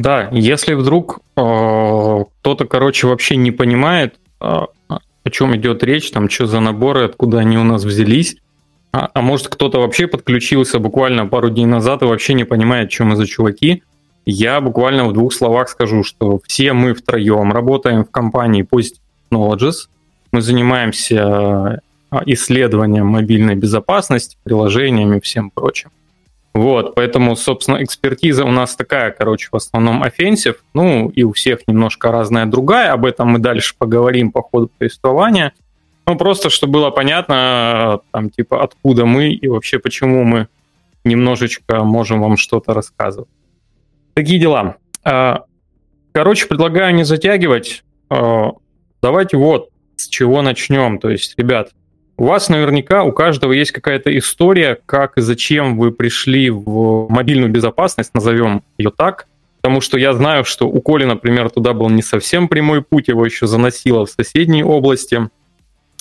Да, если вдруг э, кто-то, короче, вообще не понимает, э, о чем идет речь, там, что за наборы, откуда они у нас взялись, а, а может кто-то вообще подключился буквально пару дней назад и вообще не понимает, что мы за чуваки, я буквально в двух словах скажу, что все мы втроем работаем в компании Positive Knowledges, мы занимаемся а, исследованием мобильной безопасности, приложениями и всем прочим. Вот, поэтому, собственно, экспертиза у нас такая, короче, в основном offensive, ну, и у всех немножко разная другая, об этом мы дальше поговорим по ходу повествования. Ну, просто, чтобы было понятно, там, типа, откуда мы и вообще почему мы немножечко можем вам что-то рассказывать. Такие дела. А, короче, предлагаю не затягивать. А, давайте вот с чего начнем. То есть, ребят, у вас наверняка у каждого есть какая-то история, как и зачем вы пришли в мобильную безопасность, назовем ее так. Потому что я знаю, что у Коли, например, туда был не совсем прямой путь, его еще заносило в соседние области.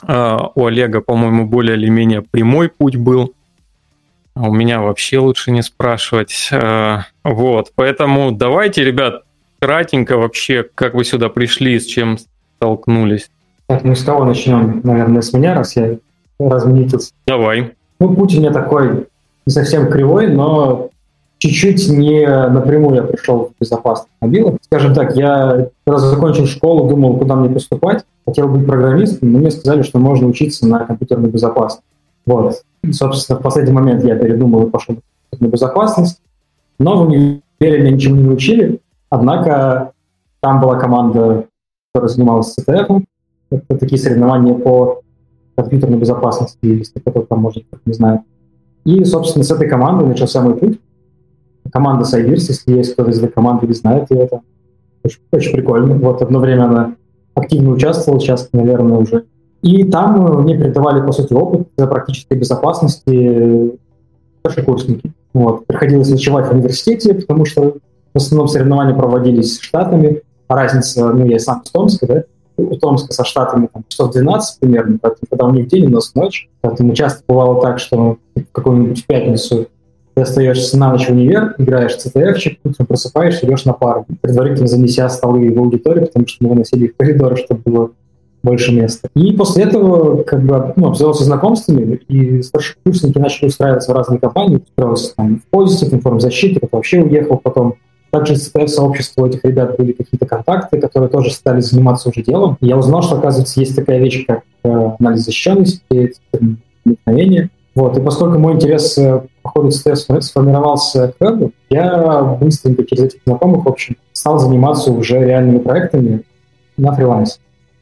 А, у Олега, по-моему, более или менее прямой путь был. А у меня вообще лучше не спрашивать. А, вот, поэтому давайте, ребят, кратенько вообще, как вы сюда пришли, с чем столкнулись. Так, ну с кого начнем? Наверное, с меня, раз я разметился. Давай. Ну, путь у меня такой не совсем кривой, но чуть-чуть не напрямую я пришел в безопасность мобилок. Скажем так, я когда закончил школу, думал, куда мне поступать. Хотел быть программистом, но мне сказали, что можно учиться на компьютерной безопасности. Вот. И, собственно, в последний момент я передумал и пошел на безопасность. Но в универе меня ничего не учили. Однако там была команда, которая занималась CTF. Это такие соревнования по компьютерной безопасности, если кто-то там, может, не знает. И, собственно, с этой командой начался мой путь. Команда Сайбирс, если есть кто-то из этой команды не знает ее, это очень, очень прикольно. Вот одно время она активно участвовала, сейчас, наверное, уже. И там мне передавали, по сути, опыт практической безопасности старшекурсники. Вот. Приходилось ночевать в университете, потому что в основном соревнования проводились штатами. Разница, ну, я сам из Томска, да, у Томска со штатами там, часов 12 примерно, поэтому когда у них день, у нас ночь. Поэтому часто бывало так, что в какую-нибудь пятницу ты остаешься на ночь в универ, играешь в CTF, утром просыпаешься, идешь на пару, предварительно занеся столы в аудиторию, потому что мы выносили их в коридор, чтобы было больше места. И после этого как бы ну, обзавелся знакомствами, и старшекурсники начали устраиваться в разные компании, устроился там в Positive, информзащиты, кто вообще уехал потом также из CTF-сообщества у этих ребят были какие-то контакты, которые тоже стали заниматься уже делом. Я узнал, что, оказывается, есть такая вещь, как э, анализ защищенности, проникновения. Вот. И поскольку мой интерес э, по ходу сформировался к вебу, я быстренько через этих знакомых, в общем, стал заниматься уже реальными проектами на фрилансе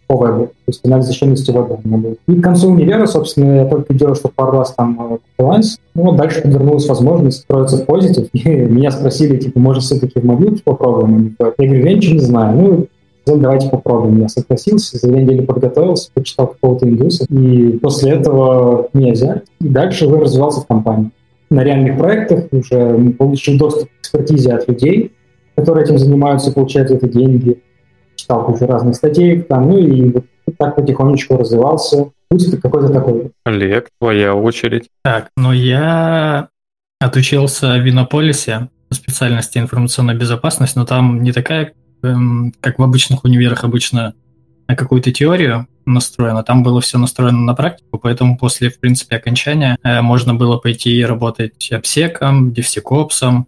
по вебу, то есть анализ защищенности веба у меня был. И к концу универа, собственно, я только делал, что пару раз там фриланс. Ну, вот дальше подвернулась возможность строиться в позитив, и меня спросили, типа, может, все-таки в мобилке попробуем? Я говорю, я ничего не знаю. Ну, давайте попробуем. Я согласился, за две недели подготовился, почитал какого-то индуса, и после этого меня взяли. И дальше уже развивался в компании. На реальных проектах уже получил доступ к экспертизе от людей, которые этим занимаются, получают это деньги читал кучу разных статей, там, ну и вот так потихонечку развивался. Путь какой-то такой. Олег, твоя очередь. Так, ну я отучился в Иннополисе по специальности информационная безопасность, но там не такая, эм, как в обычных универах обычно на какую-то теорию настроено. Там было все настроено на практику, поэтому после, в принципе, окончания э, можно было пойти работать обсеком, девсекопсом,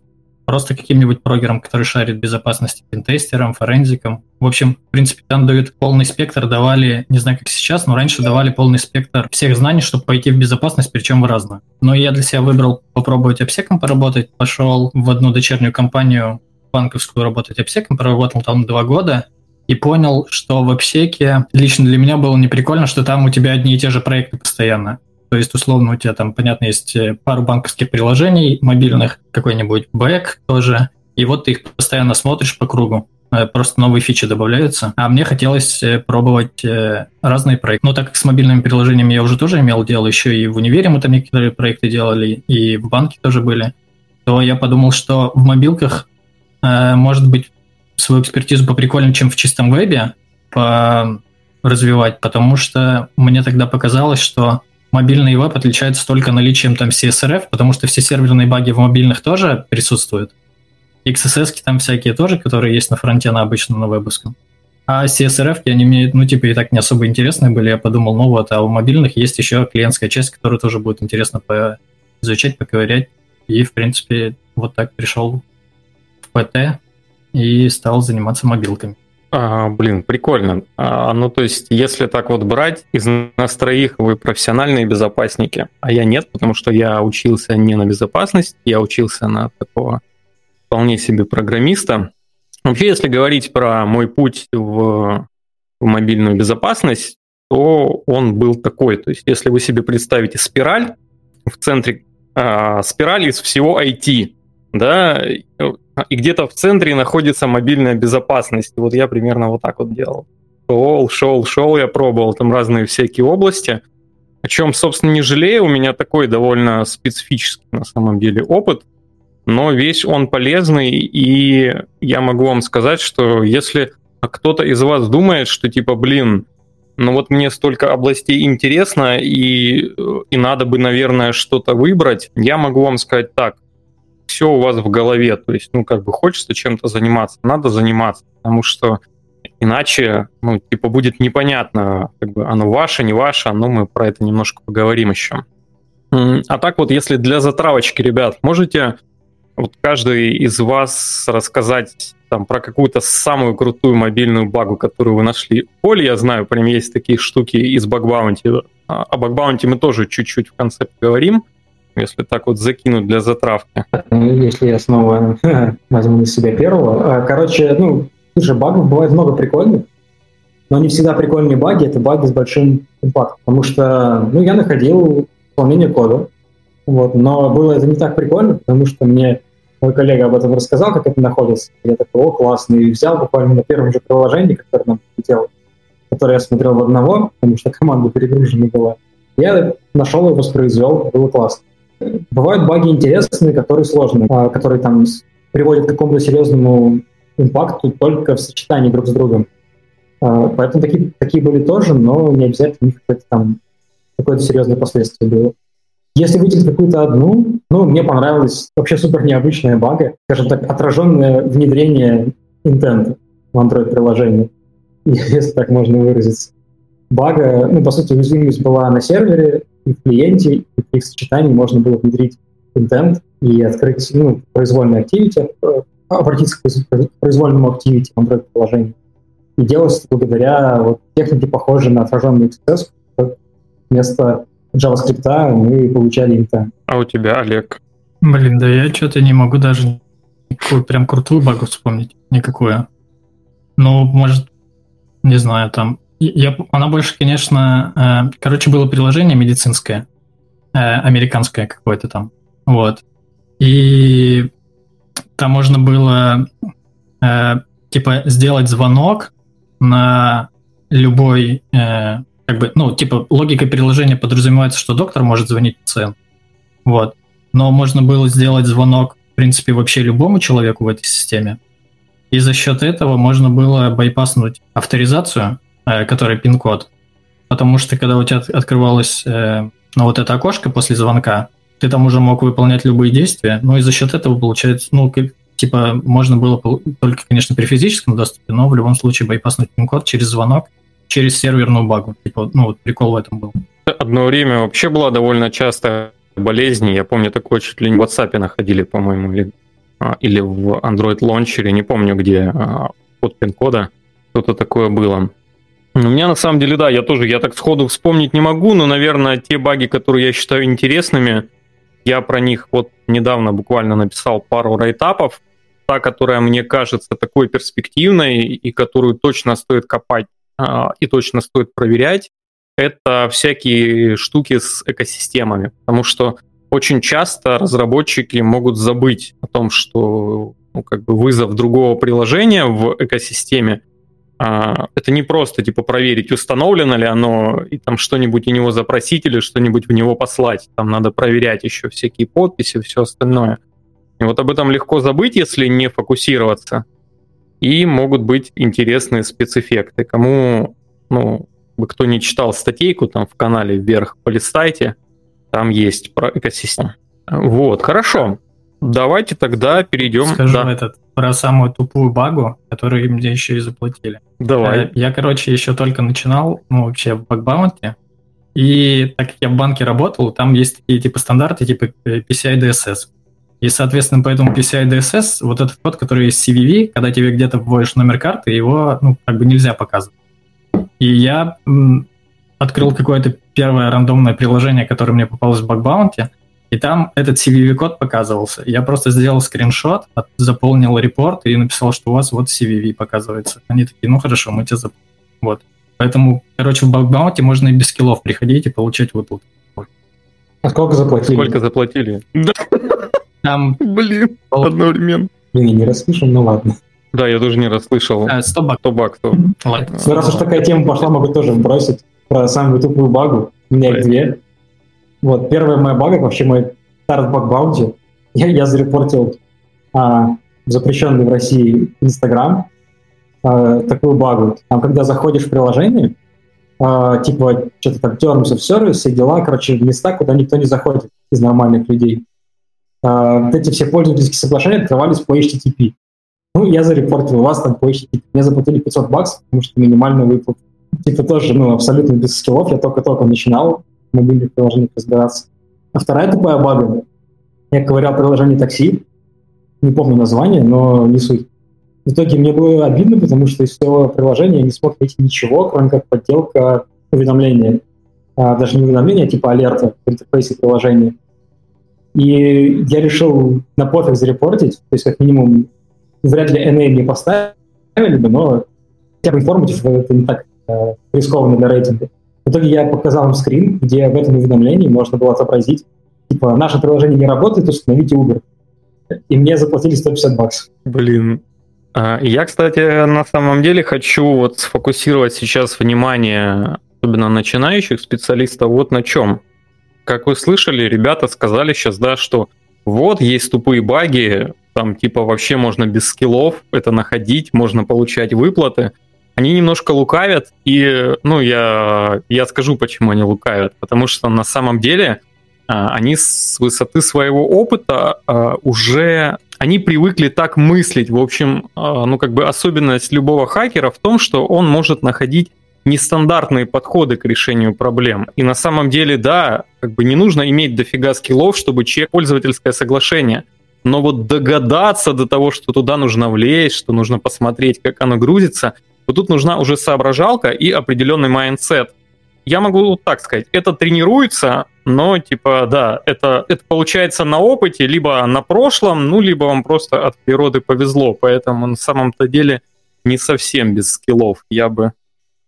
просто каким-нибудь прогером, который шарит безопасности, пентестером, форензиком. В общем, в принципе, там дают полный спектр, давали, не знаю, как сейчас, но раньше давали полный спектр всех знаний, чтобы пойти в безопасность, причем в разную. Но я для себя выбрал попробовать обсеком поработать, пошел в одну дочернюю компанию банковскую работать обсеком, проработал там два года, и понял, что в обсеке лично для меня было неприкольно, что там у тебя одни и те же проекты постоянно. То есть, условно, у тебя там, понятно, есть э, пару банковских приложений мобильных, какой-нибудь бэк тоже, и вот ты их постоянно смотришь по кругу. Э, просто новые фичи добавляются. А мне хотелось э, пробовать разные проекты. Ну, так как с мобильными приложениями я уже тоже имел дело, еще и в универе мы там некоторые проекты делали, и в банке тоже были, то я подумал, что в мобилках может быть свою экспертизу поприкольнее, чем в чистом вебе, по развивать, потому что мне тогда показалось, что мобильный веб отличается только наличием там CSRF, потому что все серверные баги в мобильных тоже присутствуют. XSS там всякие тоже, которые есть на фронте на обычном, на вебовском. А CSRF, они мне, ну, типа, и так не особо интересны были. Я подумал, ну вот, а у мобильных есть еще клиентская часть, которую тоже будет интересно изучать, поковырять. И, в принципе, вот так пришел в ПТ и стал заниматься мобилками. А, блин, прикольно. А, ну, то есть, если так вот брать, из нас троих вы профессиональные безопасники, а я нет, потому что я учился не на безопасность, я учился на такого вполне себе программиста. Вообще, если говорить про мой путь в, в мобильную безопасность, то он был такой. То есть, если вы себе представите спираль, в центре э, спирали из всего IT, да, и где-то в центре находится мобильная безопасность. Вот я примерно вот так вот делал. Шел, шел, шел, я пробовал там разные всякие области, о чем, собственно, не жалею. У меня такой довольно специфический на самом деле опыт, но весь он полезный, и я могу вам сказать, что если кто-то из вас думает, что типа, блин, ну вот мне столько областей интересно, и, и надо бы, наверное, что-то выбрать, я могу вам сказать так, все у вас в голове, то есть, ну, как бы хочется чем-то заниматься, надо заниматься, потому что иначе, ну, типа, будет непонятно, как бы оно ваше, не ваше, но мы про это немножко поговорим еще. А так вот, если для затравочки, ребят, можете вот каждый из вас рассказать там про какую-то самую крутую мобильную багу, которую вы нашли. Поле, я знаю, прям есть такие штуки из багбаунти. А, о багбаунти мы тоже чуть-чуть в конце поговорим, если так вот закинуть для затравки. Если я снова возьму на себя первого. А, короче, ну, слушай, багов бывает много прикольных, но не всегда прикольные баги, это баги с большим импактом. Потому что, ну, я находил исполнение кода, вот, но было это не так прикольно, потому что мне мой коллега об этом рассказал, как это находится. Я такой, о, классно, и взял буквально на первом же приложении, которое нам прилетело, которое я смотрел в одного, потому что команда перегружена была. Я нашел его, воспроизвел, было классно. Бывают баги интересные, которые сложные, а, которые там приводят к какому-то серьезному импакту только в сочетании друг с другом. А, поэтому такие, такие были тоже, но не обязательно у них какое-то там какое-то серьезное последствие было. Если выделить какую-то одну, ну, мне понравилась вообще супер необычная бага, скажем так, отраженное внедрение интента в Android-приложении, если так можно выразиться. Бага, ну, по сути, уязвимость была на сервере и в клиенте, и в их сочетании можно было внедрить интент и открыть ну, произвольный activity, э, обратиться к произвольному activity в Android-приложении. И делалось благодаря вот, технике, похожей на отраженный XS, вместо JavaScript мы получали инта. А у тебя, Олег? Блин, да я что-то не могу даже никакую прям крутую багу вспомнить. Никакую. Ну, может, не знаю, там... Я, она больше, конечно... Э, короче, было приложение медицинское, э, американское какое-то там. Вот. И там можно было э, типа сделать звонок на любой э, как бы, ну, типа, логика приложения подразумевается, что доктор может звонить пациенту. Вот. Но можно было сделать звонок, в принципе, вообще любому человеку в этой системе. И за счет этого можно было байпаснуть авторизацию, э, которая пин-код. Потому что когда у тебя открывалось э, ну, вот это окошко после звонка, ты там уже мог выполнять любые действия. Ну и за счет этого получается, ну, типа, можно было только, конечно, при физическом доступе, но в любом случае байпаснуть пин-код через звонок через серверную багу. Типа, ну, вот прикол в этом был. Одно время вообще была довольно часто болезнь. Я помню, такое чуть ли не в WhatsApp находили, по-моему, или, а, или в Android Launcher, не помню где, а, под пин-кода. Что-то такое было. У меня на самом деле, да, я тоже, я так сходу вспомнить не могу, но, наверное, те баги, которые я считаю интересными, я про них вот недавно буквально написал пару райтапов. Та, которая мне кажется такой перспективной и которую точно стоит копать а, и точно стоит проверять, это всякие штуки с экосистемами, потому что очень часто разработчики могут забыть о том, что ну, как бы вызов другого приложения в экосистеме это не просто типа проверить, установлено ли оно, и там что-нибудь у него запросить или что-нибудь в него послать. Там надо проверять еще всякие подписи, все остальное. И вот об этом легко забыть, если не фокусироваться и могут быть интересные спецэффекты. Кому, ну, кто не читал статейку там в канале вверх, полистайте, там есть про экосистему. Вот, хорошо. Давайте тогда перейдем. Скажу да. этот про самую тупую багу, которую мне еще и заплатили. Давай. Э, я, короче, еще только начинал, ну, вообще в бакбаунте, и так как я в банке работал, там есть такие типа стандарты, типа э, PCI DSS. И, соответственно, по этому PCI DSS, вот этот код, который есть CVV, когда тебе где-то вводишь номер карты, его, ну, как бы нельзя показывать. И я открыл какое-то первое рандомное приложение, которое мне попалось в бакбаунте, и там этот CVV-код показывался. Я просто сделал скриншот, заполнил репорт и написал, что у вас вот CVV показывается. Они такие, ну хорошо, мы тебя заполним. Вот. Поэтому, короче, в бакбаунте можно и без скиллов приходить и получать выплаты. А сколько заплатили? Сколько заплатили? Там... Блин, одновременно. Блин, я не расслышал, ну ладно. Да, я тоже не расслышал. 100 баксов. 100 баксов. Ну, раз уж такая тема пошла, могу тоже бросить про самую тупую багу. У меня их две. Вот, первая моя бага, вообще мой старт баг баунти. Я, я зарепортил а, запрещенный в России Инстаграм а, такую багу. Там, когда заходишь в приложение, а, типа, что-то там terms of service, все дела, короче, места, куда никто не заходит из нормальных людей. А, вот эти все пользовательские соглашения открывались по HTTP. Ну, я зарепортил у вас там по HTTP. Мне заплатили 500 баксов, потому что минимальный выплата. Типа тоже, ну, абсолютно без скиллов. Я только-только начинал мобильных приложениях разбираться. А вторая тупая бага. Я ковырял приложение такси. Не помню название, но не суть. В итоге мне было обидно, потому что из всего приложения я не смог найти ничего, кроме как подделка уведомления. А, даже не уведомления, а типа алерта в интерфейсе приложения. И я решил на пофиг зарепортить, то есть как минимум вряд ли NA мне поставили бы, но хотя бы информатив это не так э, рискованно для рейтинга. В итоге я показал им скрин, где в этом уведомлении можно было отобразить, типа, наше приложение не работает, установите Uber. И мне заплатили 150 баксов. Блин. А, я, кстати, на самом деле хочу вот сфокусировать сейчас внимание, особенно начинающих специалистов, вот на чем. Как вы слышали, ребята сказали сейчас, да, что вот есть тупые баги, там типа вообще можно без скиллов это находить, можно получать выплаты. Они немножко лукавят, и, ну, я, я скажу, почему они лукавят. Потому что на самом деле а, они с высоты своего опыта а, уже они привыкли так мыслить. В общем, а, ну как бы особенность любого хакера в том, что он может находить нестандартные подходы к решению проблем. И на самом деле, да, как бы не нужно иметь дофига скиллов, чтобы чекнуть пользовательское соглашение. Но вот догадаться до того, что туда нужно влезть, что нужно посмотреть, как оно грузится, то тут нужна уже соображалка и определенный mindset. Я могу так сказать, это тренируется, но типа, да, это, это получается на опыте, либо на прошлом, ну, либо вам просто от природы повезло, поэтому на самом-то деле не совсем без скиллов, я бы,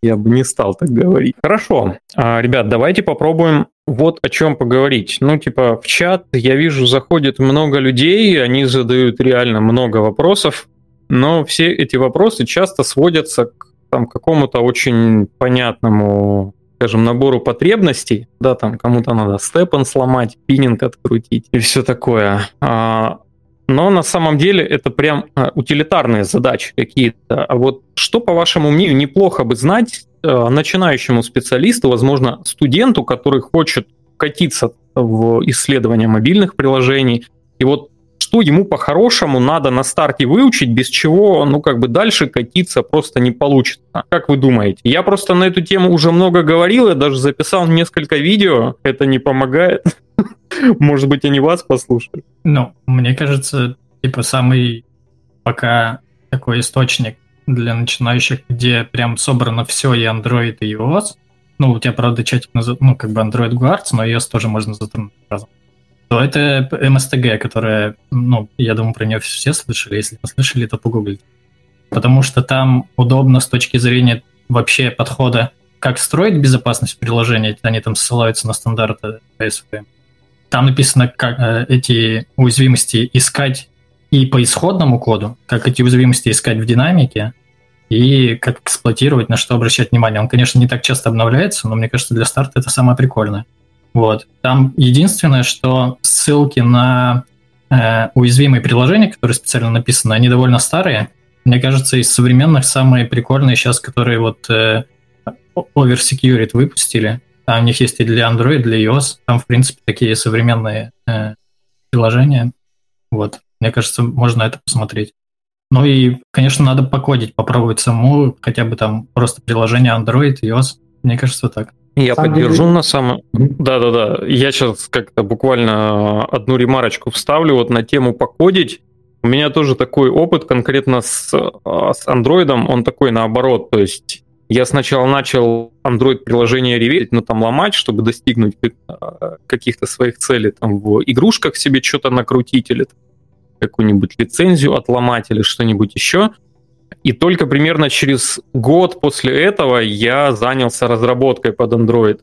я бы не стал так говорить. Хорошо, а, ребят, давайте попробуем вот о чем поговорить. Ну, типа, в чат я вижу, заходит много людей, они задают реально много вопросов, но все эти вопросы часто сводятся к там, какому-то очень понятному скажем, набору потребностей, да, там кому-то надо степан сломать, пининг открутить и все такое. А, но на самом деле это прям а, утилитарные задачи какие-то. А вот что, по вашему мнению, неплохо бы знать а, начинающему специалисту, возможно, студенту, который хочет катиться в исследование мобильных приложений, и вот что ему по-хорошему надо на старте выучить, без чего, ну, как бы дальше катиться просто не получится. Как вы думаете? Я просто на эту тему уже много говорил, я даже записал несколько видео, это не помогает. Может быть, они вас послушают? Ну, мне кажется, типа самый пока такой источник для начинающих, где прям собрано все и Android, и iOS. Ну, у тебя, правда, чатик, ну, как бы Android Guards, но iOS тоже можно затронуть сразу то это МСТГ, которая, ну, я думаю, про нее все слышали. Если не слышали, то погуглите. Потому что там удобно с точки зрения вообще подхода, как строить безопасность приложения. Они там ссылаются на стандарты ASP. Там написано, как э, эти уязвимости искать и по исходному коду, как эти уязвимости искать в динамике, и как эксплуатировать, на что обращать внимание. Он, конечно, не так часто обновляется, но мне кажется, для старта это самое прикольное. Вот. Там единственное, что ссылки на э, уязвимые приложения, которые специально написаны, они довольно старые. Мне кажется, из современных самые прикольные сейчас, которые вот э, Over Security выпустили. Там у них есть и для Android, и для iOS. Там, в принципе, такие современные э, приложения. Вот. Мне кажется, можно это посмотреть. Ну и, конечно, надо покодить, попробовать саму, хотя бы там просто приложение Android, iOS. Мне кажется, так. Я Сам поддержу деле... на самом... Да-да-да. Я сейчас как-то буквально одну ремарочку вставлю вот на тему покодить. У меня тоже такой опыт конкретно с, а, с Android, он такой наоборот. То есть я сначала начал Android-приложение реветь, ну там ломать, чтобы достигнуть а, каких-то своих целей, там в игрушках себе что-то накрутить или какую-нибудь лицензию отломать или что-нибудь еще. И только примерно через год после этого я занялся разработкой под Android.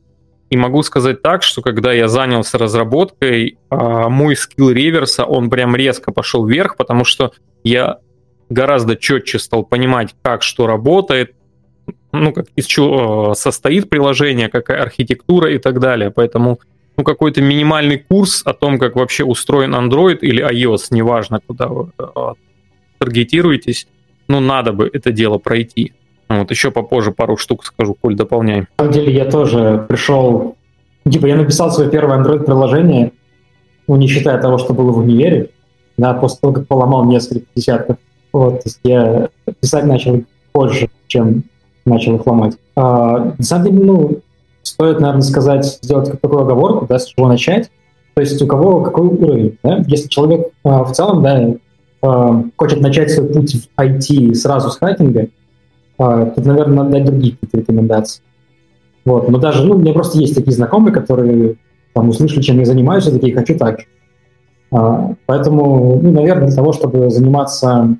И могу сказать так, что когда я занялся разработкой, а, мой скилл реверса, он прям резко пошел вверх, потому что я гораздо четче стал понимать, как что работает, ну, как, из чего а, состоит приложение, какая архитектура и так далее. Поэтому ну, какой-то минимальный курс о том, как вообще устроен Android или iOS, неважно, куда вы а, таргетируетесь, ну, надо бы это дело пройти. Вот еще попозже пару штук скажу, Коль, дополняй. На самом деле я тоже пришел, типа я написал свое первое Android-приложение, ну, не считая того, что было в универе, да, после того, как поломал несколько десятков. Вот, то есть я писать начал позже, чем начал их ломать. А, на самом деле, ну, стоит, наверное, сказать, сделать такую оговорку, да, с чего начать. То есть у кого какой уровень, да? Если человек а, в целом, да, хочет начать свой путь в IT сразу с хакинга, а, тут, наверное, надо дать другие какие-то рекомендации. Вот. Но даже, ну, у меня просто есть такие знакомые, которые там услышали, чем я занимаюсь, и такие, хочу так. А, поэтому, ну, наверное, для того, чтобы заниматься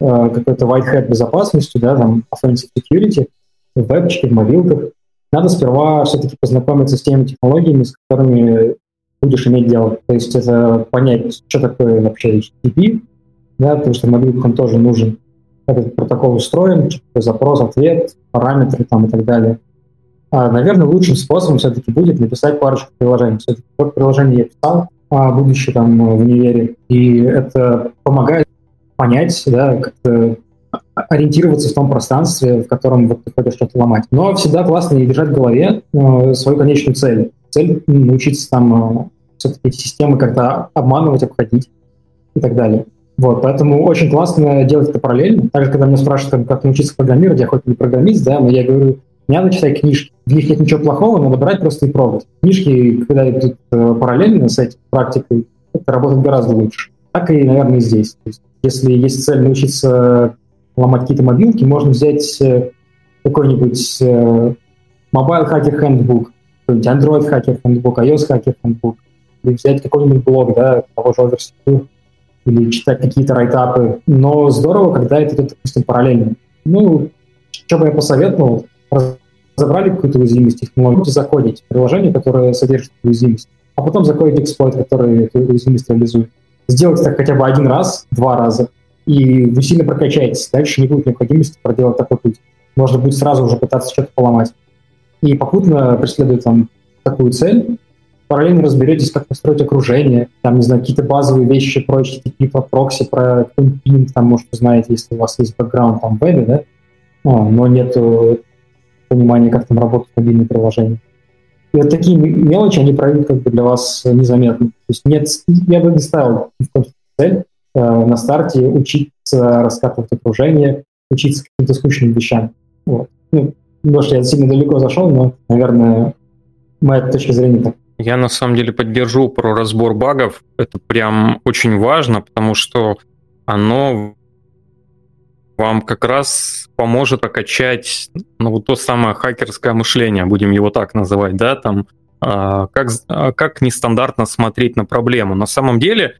какой-то white hat безопасностью, да, там, offensive security, в вебчике, в мобилках, надо сперва все-таки познакомиться с теми технологиями, с которыми будешь иметь дело. То есть это понять, что такое вообще HTTP, да, потому что в тоже нужен, этот протокол устроен, запрос, ответ, параметры там и так далее. А, наверное, лучшим способом все-таки будет написать парочку приложений. Все-таки вот приложение я писал, а, будучи там в универе, и это помогает понять, да, как-то ориентироваться в том пространстве, в котором вот ты хочешь что-то ломать. Но всегда классно и держать в голове э, свою конечную цель. Цель научиться там э, все-таки системы как-то обманывать, обходить и так далее. Вот, поэтому очень классно делать это параллельно. Также, когда меня спрашивают, как научиться программировать, я хоть не программист, да, но я говорю, не надо читать книжки. В них нет ничего плохого, надо брать просто и пробовать. Книжки, когда идут э, параллельно с этой практикой, это работает гораздо лучше. Так и, наверное, и здесь. То есть, если есть цель научиться ломать какие-то мобилки, можно взять э, какой-нибудь э, Mobile Hacker Handbook, Android Hacker Handbook, iOS Hacker Handbook, или взять какой-нибудь блог, да, того же Oversecure, или читать какие-то райтапы. Но здорово, когда это допустим, параллельно. Ну, что бы я посоветовал, разобрали какую-то уязвимость технологию, заходить в приложение, которое содержит уязвимость, а потом закодить эксплойт, который эту уязвимость реализует. Сделать так хотя бы один раз, два раза, и вы сильно прокачаетесь. Дальше не будет необходимости проделать такой путь. Можно будет сразу уже пытаться что-то поломать. И попутно преследует там такую цель, параллельно разберетесь, как построить окружение, там, не знаю, какие-то базовые вещи про HTTP, про прокси, про пинг, там, может, вы знаете, если у вас есть бэкграунд там в да, а, но нет понимания, как там работают мобильные приложения. И вот такие мелочи, они пройдут как бы для вас незаметно. То есть нет, я бы не ставил цель э, на старте учиться раскатывать окружение, учиться каким-то скучным вещам. Вот. Ну, может, я сильно далеко зашел, но, наверное, моя точка зрения так. Я на самом деле поддержу про разбор багов. Это прям очень важно, потому что оно вам как раз поможет прокачать ну, вот то самое хакерское мышление, будем его так называть, да, там, а, как, а, как нестандартно смотреть на проблему. На самом деле,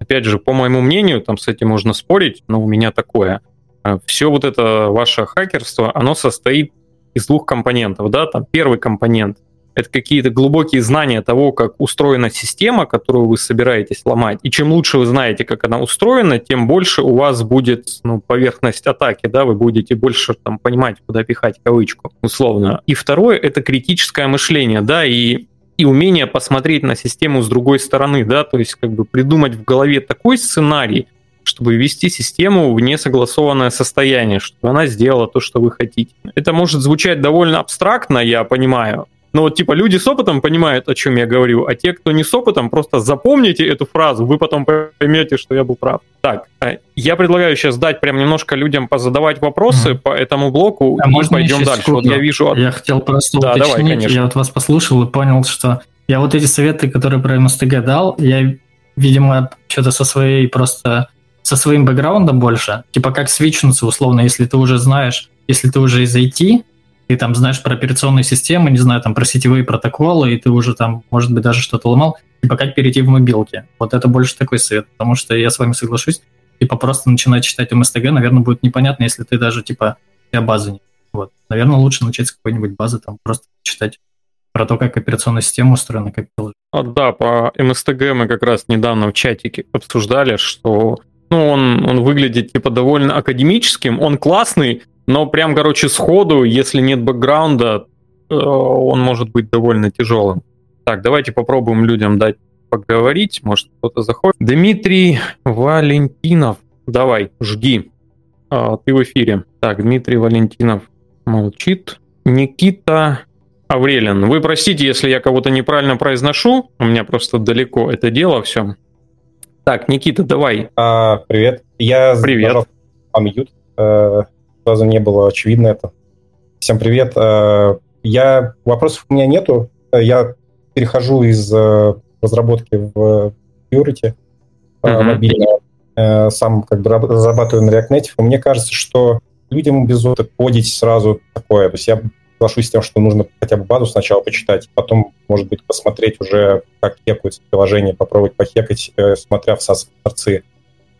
опять же, по моему мнению, там с этим можно спорить, но у меня такое. А, Все вот это ваше хакерство, оно состоит из двух компонентов, да, там первый компонент – это какие-то глубокие знания того, как устроена система, которую вы собираетесь ломать. И чем лучше вы знаете, как она устроена, тем больше у вас будет ну, поверхность атаки, да, вы будете больше там понимать, куда пихать кавычку, условно. И второе — это критическое мышление, да, и и умение посмотреть на систему с другой стороны, да, то есть как бы придумать в голове такой сценарий, чтобы ввести систему в несогласованное состояние, чтобы она сделала то, что вы хотите. Это может звучать довольно абстрактно, я понимаю, Но вот типа люди с опытом понимают, о чем я говорю, а те, кто не с опытом, просто запомните эту фразу, вы потом поймете, что я был прав. Так, а, я предлагаю сейчас дать прям немножко людям позадавать вопросы mm-hmm. по этому блоку а и пойдем дальше. Секунду? Вот я вижу... Я хотел просто да, уточнить, давай, конечно. я вот вас послушал и понял, что я вот эти советы, которые про МСТГ дал, я, видимо, что-то со своей просто со своим бэкграундом больше, типа как свичнуться условно, если ты уже знаешь, если ты уже из IT, ты там знаешь про операционные системы, не знаю, там про сетевые протоколы, и ты уже там, может быть, даже что-то ломал, типа как перейти в мобилки. Вот это больше такой совет, потому что я с вами соглашусь, типа просто начинать читать МСТГ, наверное, будет непонятно, если ты даже типа я базы не. Вот. Наверное, лучше начать с какой-нибудь базы, там просто читать про то, как операционная система устроена, как а, Да, по МСТГ мы как раз недавно в чатике обсуждали, что ну, он, он выглядит типа довольно академическим, он классный, но прям, короче, сходу, если нет бэкграунда, э, он может быть довольно тяжелым. Так, давайте попробуем людям дать поговорить, может кто-то заходит. Дмитрий Валентинов, давай, жги. А, ты в эфире. Так, Дмитрий Валентинов молчит. Никита Аврелин, вы простите, если я кого-то неправильно произношу, у меня просто далеко это дело все. Так, Никита, давай. А, привет. Я привет. Амьют. Э, сразу не было очевидно это. Всем привет. Э, я вопросов у меня нету. Я перехожу из э, разработки в Purity mm-hmm. мобильно. Сам как бы разрабатываю на React Native. И мне кажется, что людям без опыта кодить сразу такое. То есть я соглашусь с тем, что нужно хотя бы базу сначала почитать, потом, может быть, посмотреть уже, как хекаются приложения, попробовать похекать, смотря в сорцы.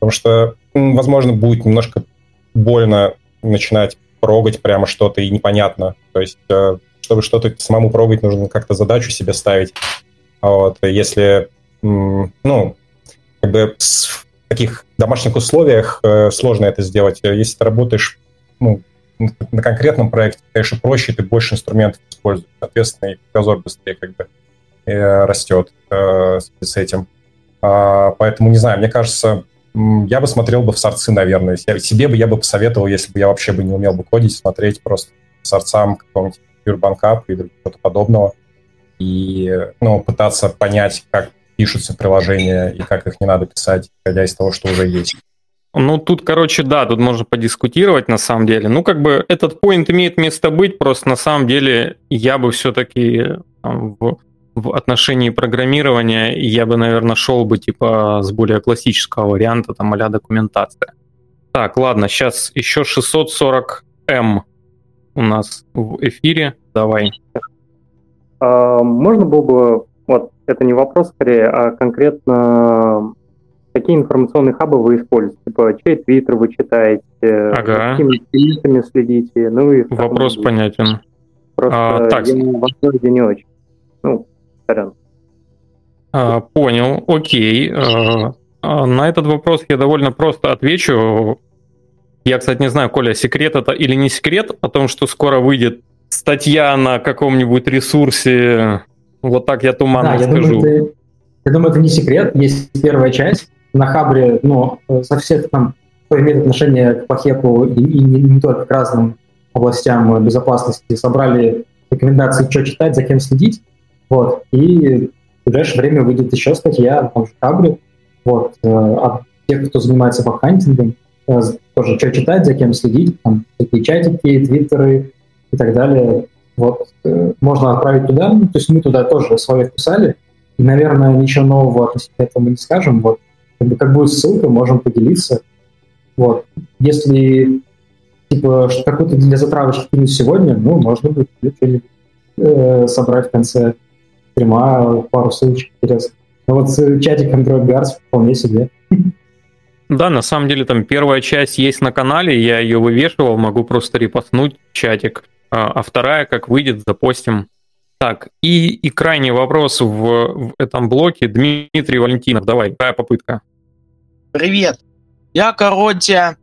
Потому что, возможно, будет немножко больно начинать прогать прямо что-то и непонятно. То есть, э, чтобы что-то самому прогать, нужно как-то задачу себе ставить. Вот. Если, ну, как бы в таких домашних условиях э, сложно это сделать. Если ты работаешь ну, на конкретном проекте, конечно, проще, ты больше инструментов используешь. Соответственно, и кругозор быстрее как бы э, растет с этим. А, поэтому, не знаю, мне кажется, я бы смотрел бы в сорцы, наверное. Себе бы я бы посоветовал, если бы я вообще бы не умел бы кодить, смотреть просто сорцам какого-нибудь Pure или чего-то подобного и ну, пытаться понять, как пишутся приложения и как их не надо писать, исходя из того, что уже есть. Ну, тут, короче, да, тут можно подискутировать на самом деле. Ну, как бы этот поинт имеет место быть, просто на самом деле я бы все-таки в в отношении программирования я бы, наверное, шел бы типа с более классического варианта, там а документация. Так, ладно, сейчас еще 640М у нас в эфире. Давай. А, можно было бы, вот это не вопрос скорее, а конкретно какие информационные хабы вы используете? Типа, чей твиттер вы читаете? Ага. Какими твитами следите? Ну и Вопрос понятен. Просто а, так. я в не очень. Ну, сорян. А, понял, окей. А, а, на этот вопрос я довольно просто отвечу. Я, кстати, не знаю, Коля, секрет это или не секрет о том, что скоро выйдет статья на каком-нибудь ресурсе. Вот так я туманно да, скажу. Я думаю, это, я думаю, это не секрет. Есть первая часть на Хабре, но ну, со всех там, кто имеет отношение к Пахеку и, и не, не только к разным областям безопасности, собрали рекомендации, что читать, за кем следить. Вот. И в ближайшее время выйдет еще статья там же Хабре, вот, э, от тех, кто занимается бакхантингом, э, тоже что читать, за кем следить, там такие чатики, твиттеры и так далее. Вот, э, можно отправить туда, ну, то есть мы туда тоже свое вписали, и, наверное, ничего нового относительно этого мы не скажем, вот, как, бы, как будет ссылка, можем поделиться. Вот. Если типа какую-то для затравочки сегодня, ну, можно будет э, собрать в конце стрима пару ссылочек интересных. Но вот чатик Android Guards вполне себе. Да, на самом деле там первая часть есть на канале, я ее вывешивал, могу просто репостнуть чатик. А, а вторая, как выйдет, запостим. Так, и, и крайний вопрос в, в этом блоке. Дмитрий Валентинов, давай, какая попытка? Привет. Я, короче,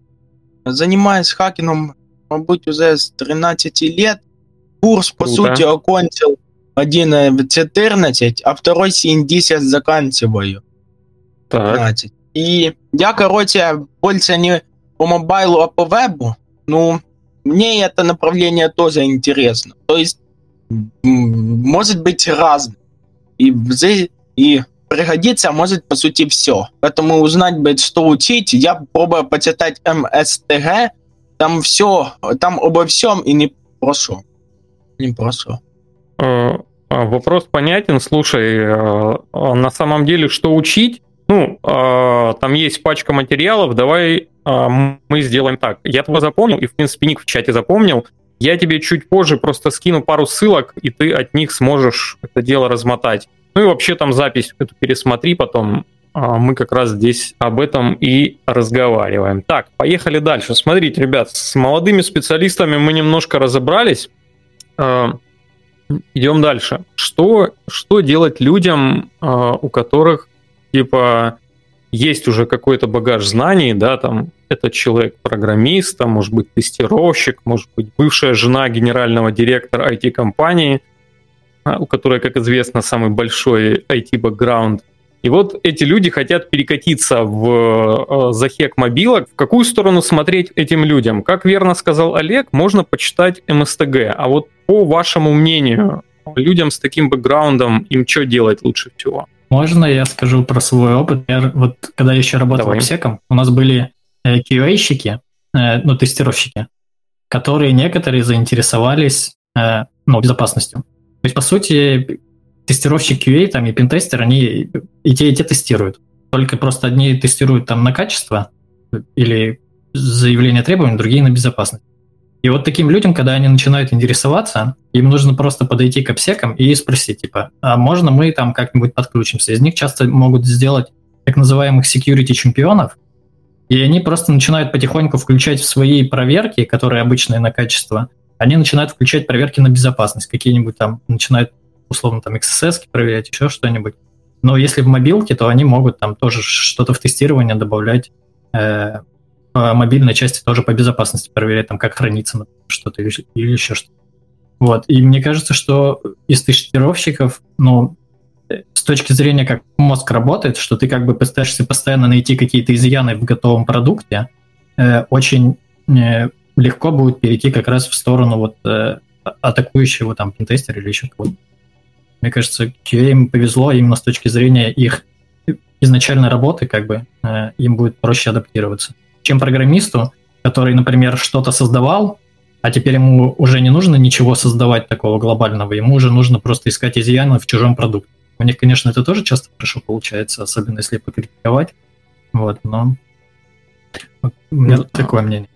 занимаюсь хакингом, мабуть, уже с 13 лет. Курс, по Круто. сути, окончил один в 14, а второй 70 заканчиваю. Так. И я, короче, больше не по мобайлу, а по вебу. Ну, мне это направление тоже интересно. То есть может быть разным. И, и пригодится может, по сути, все. Поэтому узнать, бы, что учить, я пробую почитать МСТГ, там все, там обо всем и не прошу. Не прошу. А, а, вопрос понятен. Слушай, а, на самом деле, что учить? Ну, там есть пачка материалов, давай мы сделаем так. Я тебя запомнил, и, в принципе, ник в чате запомнил. Я тебе чуть позже просто скину пару ссылок, и ты от них сможешь это дело размотать. Ну и вообще там запись эту пересмотри потом. Мы как раз здесь об этом и разговариваем. Так, поехали дальше. Смотрите, ребят, с молодыми специалистами мы немножко разобрались. Идем дальше. Что, что делать людям, у которых типа есть уже какой-то багаж знаний, да, там этот человек программист, там может быть тестировщик, может быть бывшая жена генерального директора IT-компании, а, у которой, как известно, самый большой IT-бэкграунд. И вот эти люди хотят перекатиться в э, захек мобилок. В какую сторону смотреть этим людям? Как верно сказал Олег, можно почитать МСТГ. А вот по вашему мнению, людям с таким бэкграундом им что делать лучше всего? Можно я скажу про свой опыт? Я, вот когда я еще работал Давай. обсеком, у нас были э, QA-щики, э, ну, тестировщики, которые некоторые заинтересовались э, ну, безопасностью. То есть, по сути, тестировщик QA там, и пентестер, они и те, и те тестируют. Только просто одни тестируют там на качество или заявление требований, другие на безопасность. И вот таким людям, когда они начинают интересоваться, им нужно просто подойти к обсекам и спросить, типа, а можно мы там как-нибудь подключимся? Из них часто могут сделать так называемых security чемпионов, и они просто начинают потихоньку включать в свои проверки, которые обычные на качество, они начинают включать проверки на безопасность, какие-нибудь там, начинают условно там XSS проверять, еще что-нибудь. Но если в мобилке, то они могут там тоже что-то в тестирование добавлять, э, по мобильной части тоже по безопасности проверять, там, как хранится что-то или, еще что-то. Вот. И мне кажется, что из тестировщиков, ну, с точки зрения, как мозг работает, что ты как бы пытаешься постоянно найти какие-то изъяны в готовом продукте, э, очень э, легко будет перейти как раз в сторону вот атакующего там пентестера или еще кого-то. Мне кажется, QA им повезло именно с точки зрения их изначальной работы, как бы э, им будет проще адаптироваться чем программисту, который, например, что-то создавал, а теперь ему уже не нужно ничего создавать такого глобального, ему уже нужно просто искать изъяны в чужом продукте. У них, конечно, это тоже часто хорошо получается, особенно если покритиковать. Вот, но у меня ну, такое мнение.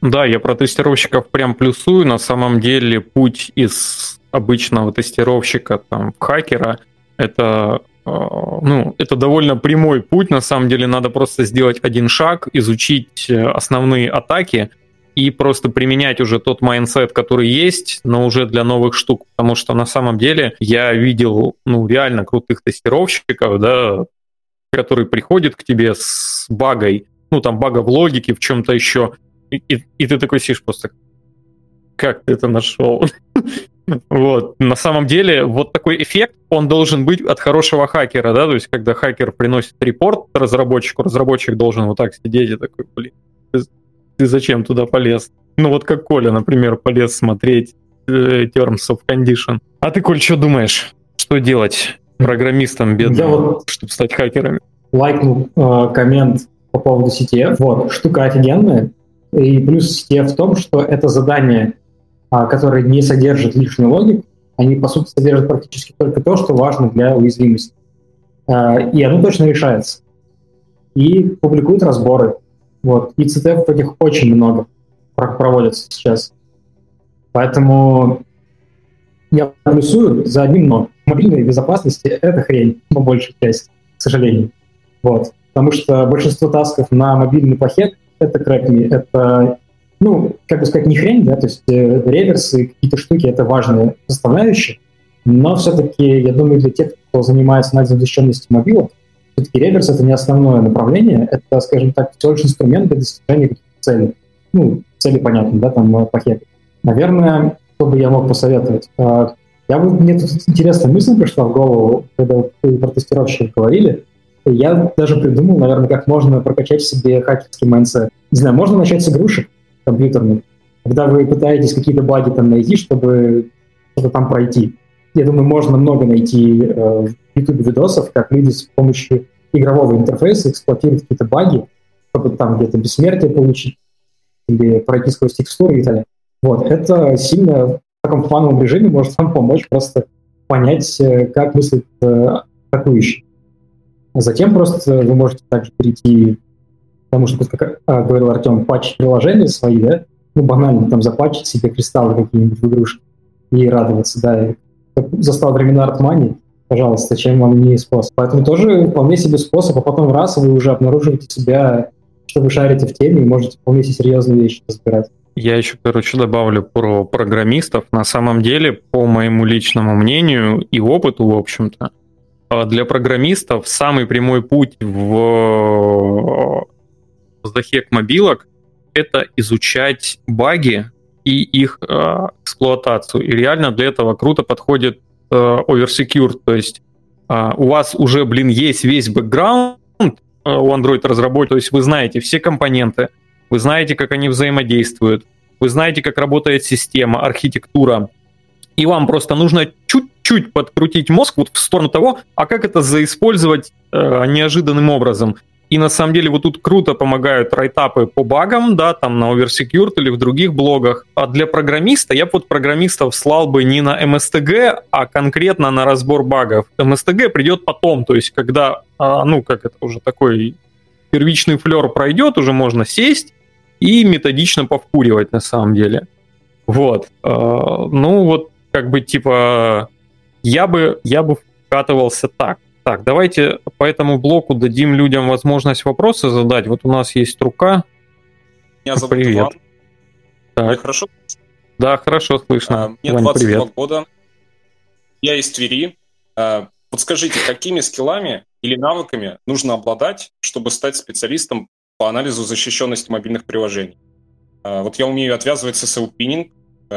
Да, я про тестировщиков прям плюсую. На самом деле путь из обычного тестировщика там, хакера – это а, ну, это довольно прямой путь, на самом деле надо просто сделать один шаг, изучить э, основные атаки и просто применять уже тот mindset, который есть, но уже для новых штук, потому что на самом деле я видел, ну, реально крутых тестировщиков, да, которые приходят к тебе с багой, ну, там, бага в логике, в чем-то еще, и, и, и ты такой сидишь просто, как ты это нашел? Вот. На самом деле, вот такой эффект, он должен быть от хорошего хакера, да, то есть, когда хакер приносит report разработчику, разработчик должен вот так сидеть и такой, блин, ты, ты зачем туда полез? Ну, вот как Коля, например, полез смотреть э, Terms of Condition. А ты, Коль, что думаешь? Что делать программистам бедным, вот чтобы стать хакерами? Лайкнул э, коммент по поводу CTF. Вот, штука офигенная. И плюс CTF в том, что это задание которые не содержат лишнюю логику, они, по сути, содержат практически только то, что важно для уязвимости. А, и оно точно решается. И публикуют разборы. Вот. И CTF этих очень много проводятся сейчас. Поэтому я плюсую за одним но. Мобильной безопасности — это хрень, по большей части, к сожалению. Вот. Потому что большинство тасков на мобильный пакет — это крэкми, это ну, как бы сказать, не хрень, да, то есть э, реверсы, какие-то штуки — это важные составляющие, но все-таки, я думаю, для тех, кто занимается анализом защищенности мобилок, все-таки реверс — это не основное направление, это, скажем так, всего лишь инструмент для достижения каких-то целей. Ну, цели понятны, да, там, пакеты. Наверное, что бы я мог посоветовать? А, я вот, мне тут интересная мысль пришла в голову, когда вы про тестировщиков говорили. Я даже придумал, наверное, как можно прокачать себе хакерский mindset. Не знаю, можно начать с игрушек, компьютерных, когда вы пытаетесь какие-то баги там найти, чтобы что-то там пройти. Я думаю, можно много найти э, YouTube видосов, как люди с помощью игрового интерфейса эксплуатируют какие-то баги, чтобы там где-то бессмертие получить или пройти сквозь текстуры и так далее. Вот, это сильно в таком плановом режиме может вам помочь просто понять, э, как мыслит э, атакующий. Затем просто вы можете также перейти потому что, как а, говорил Артем, патчить приложения свои, да, ну, банально там запатчить себе кристаллы какие-нибудь в игрушке и радоваться, да, и застал времена артмани, пожалуйста, чем вам не способ. Поэтому тоже вполне себе способ, а потом раз вы уже обнаруживаете себя, что вы шарите в теме и можете вполне себе серьезные вещи разбирать. Я еще, короче, добавлю про программистов. На самом деле, по моему личному мнению и опыту, в общем-то, а, для программистов самый прямой путь в захек мобилок это изучать баги и их э, эксплуатацию. И реально для этого круто подходит э, Oversecure. То есть э, у вас уже, блин, есть весь бэкграунд э, у Android разработчика, то есть вы знаете все компоненты, вы знаете, как они взаимодействуют, вы знаете, как работает система, архитектура, и вам просто нужно чуть-чуть подкрутить мозг вот в сторону того, а как это заиспользовать э, неожиданным образом. И на самом деле вот тут круто помогают райтапы по багам, да, там на Oversecured или в других блогах. А для программиста я бы вот программистов слал бы не на MSTG, а конкретно на разбор багов. MSTG придет потом, то есть когда, а, ну, как это уже такой первичный флер пройдет, уже можно сесть и методично повкуривать на самом деле. Вот. А, ну, вот как бы типа я бы, я бы вкатывался так. Так, давайте по этому блоку дадим людям возможность вопросы задать. Вот у нас есть рука. Меня зовут Привет. Иван. Так. Меня хорошо? Да, хорошо слышно. А, мне Иван, 22 привет. года. Я из Твери. А, подскажите, какими скиллами или навыками нужно обладать, чтобы стать специалистом по анализу защищенности мобильных приложений? А, вот я умею отвязывать SSL-пининг,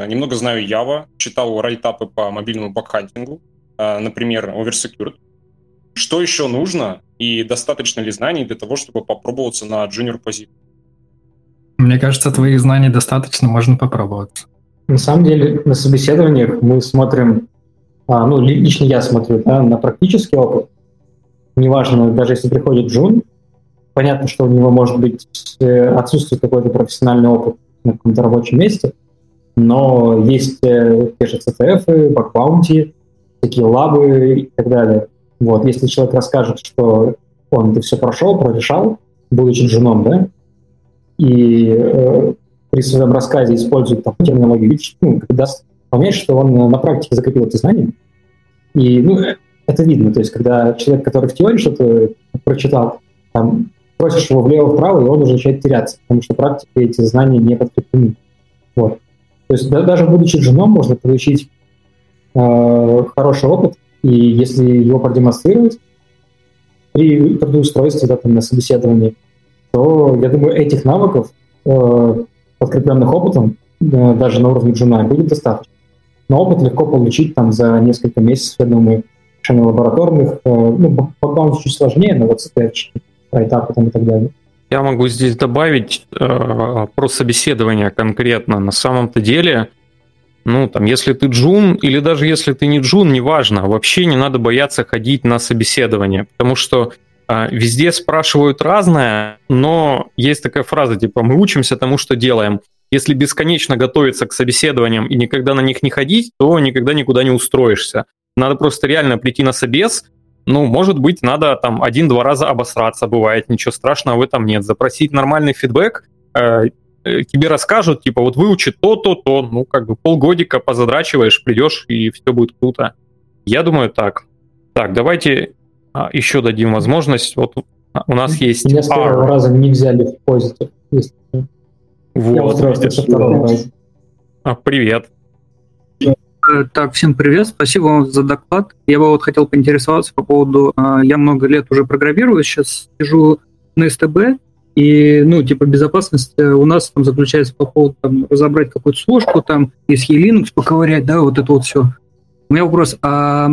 немного знаю Java, читал райтапы по мобильному бакхантингу, например, Oversecured. Что еще нужно и достаточно ли знаний для того, чтобы попробоваться на джуниор позицию? Мне кажется, твоих знаний достаточно, можно попробоваться. На самом деле, на собеседованиях мы смотрим, а, ну, лично я смотрю да, на практический опыт. Неважно, даже если приходит джун, понятно, что у него может быть э, отсутствует какой-то профессиональный опыт на каком-то рабочем месте, но есть э, те же CTF, бакбаунти, такие лабы и так далее. Вот, если человек расскажет, что он это все прошел, прорешал, будучи джуном, да, и э, при своем рассказе использует там, терминологию, ну, даст понять, что он на практике закрепил эти знания. И ну, это видно, то есть когда человек, который в теории что-то прочитал, там, просишь его влево-вправо, и он уже начинает теряться, потому что практика эти знания не подкреплены. Вот. То есть да, даже будучи женом можно получить э, хороший опыт, и если его продемонстрировать при трудоустройстве, да, там, на собеседовании, то, я думаю, этих навыков, э, подкрепленных опытом, э, даже на уровне джуна, будет достаточно. Но опыт легко получить там за несколько месяцев, я думаю, решение лабораторных. Э, ну, бакбаунс чуть сложнее, но вот соответственно, этапы там и так далее. Я могу здесь добавить э, про собеседование конкретно. На самом-то деле, ну, там, если ты джун, или даже если ты не джун, неважно, вообще не надо бояться ходить на собеседование, потому что а, везде спрашивают разное, но есть такая фраза, типа, мы учимся тому, что делаем. Если бесконечно готовиться к собеседованиям и никогда на них не ходить, то никогда никуда не устроишься. Надо просто реально прийти на собес, ну, может быть, надо там один-два раза обосраться, бывает, ничего страшного в этом нет. Запросить нормальный фидбэк, э, тебе расскажут, типа, вот выучи то, то, ну, как бы полгодика позадрачиваешь, придешь, и все будет круто. Я думаю так. Так, давайте а, еще дадим возможность. Вот у нас есть... Меня с первого раза не взяли в позитив. Вот. Со второго раза. А, привет. Э, так, всем привет, спасибо вам за доклад. Я бы вот хотел поинтересоваться по поводу, а, я много лет уже программирую, сейчас сижу на СТБ, и, ну, типа, безопасность э, у нас там заключается по поводу там, разобрать какую-то сложку, там, из Linux поковырять, да, вот это вот все. У меня вопрос, а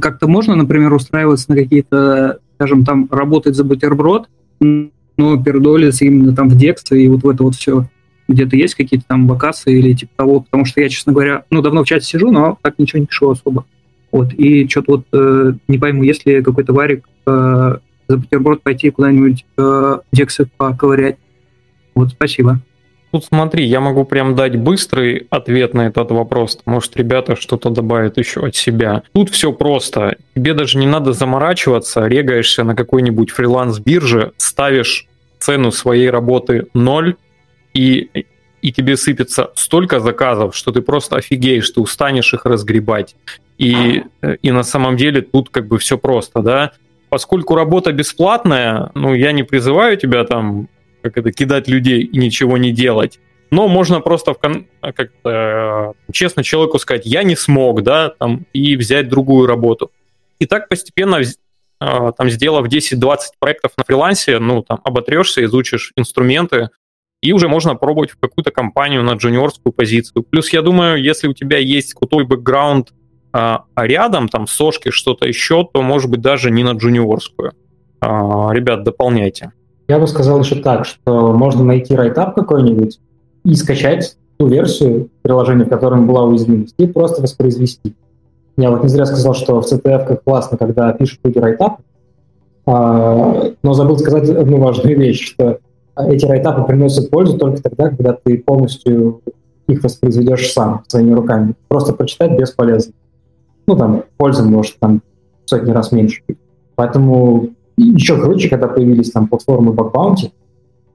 как-то можно, например, устраиваться на какие-то, скажем, там, работать за бутерброд, ну, пердолец именно там в детстве и вот в это вот все. где-то есть какие-то там бакасы или типа того, потому что я, честно говоря, ну, давно в чате сижу, но так ничего не пишу особо. Вот, и что-то вот э, не пойму, если какой-то варик э, за бутерброд пойти куда-нибудь э, дексы поковырять. Вот, спасибо. Тут смотри, я могу прям дать быстрый ответ на этот вопрос. Может, ребята что-то добавят еще от себя. Тут все просто. Тебе даже не надо заморачиваться, регаешься на какой-нибудь фриланс-бирже, ставишь цену своей работы ноль, и, и тебе сыпется столько заказов, что ты просто офигеешь, ты устанешь их разгребать. И, и на самом деле тут как бы все просто, да. Поскольку работа бесплатная, ну, я не призываю тебя там как это, кидать людей и ничего не делать. Но можно просто кон... как э, честно человеку сказать, я не смог, да, там, и взять другую работу. И так постепенно, э, там, сделав 10-20 проектов на фрилансе, ну, там, оботрешься, изучишь инструменты, и уже можно пробовать в какую-то компанию на джуниорскую позицию. Плюс, я думаю, если у тебя есть крутой бэкграунд, а рядом, там, сошки, что-то еще, то, может быть, даже не на джуниорскую. А, ребят, дополняйте. Я бы сказал еще так, что можно найти райтап какой-нибудь и скачать ту версию приложения, в котором была уязвимость, и просто воспроизвести. Я вот не зря сказал, что в CTF классно, когда пишут люди райтап, а, но забыл сказать одну важную вещь, что эти райтапы приносят пользу только тогда, когда ты полностью их воспроизведешь сам, своими руками. Просто прочитать бесполезно. Ну, там, польза может там сотни раз меньше быть. Поэтому еще круче, когда появились там платформы Bug Bounty,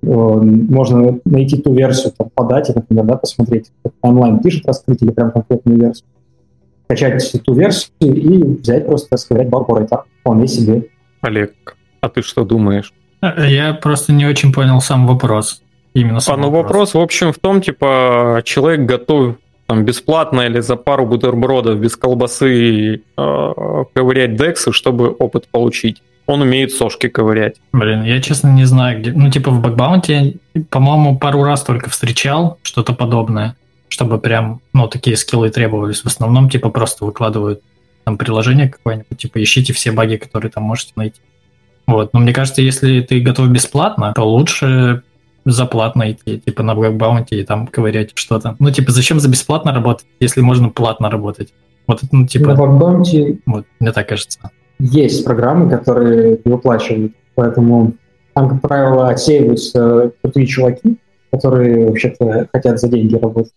э, можно найти ту версию там, по дате, например, да, посмотреть, как онлайн пишет раскрыть или прям конкретную версию. Скачать ту версию и взять просто сковырять по райтап. Вполне себе. Олег, а ты что думаешь? Э, я просто не очень понял сам вопрос. Именно сам а, ну вопрос. вопрос, в общем, в том, типа, человек готов там, бесплатно или за пару бутербродов без колбасы э, ковырять дексы, чтобы опыт получить он умеет сошки ковырять. Блин, я честно не знаю, где... Ну, типа в бэкбаунте, по-моему, пару раз только встречал что-то подобное, чтобы прям, ну, такие скиллы требовались. В основном, типа, просто выкладывают там приложение какое-нибудь, типа, ищите все баги, которые там можете найти. Вот, но мне кажется, если ты готов бесплатно, то лучше заплатно идти, типа на bug bounty и там ковырять что-то. Ну, типа, зачем за бесплатно работать, если можно платно работать? Вот, ну, типа... На bug bounty... Вот, мне так кажется есть программы, которые выплачивают, поэтому там, как правило, отсеиваются крутые чуваки, которые вообще-то хотят за деньги работать.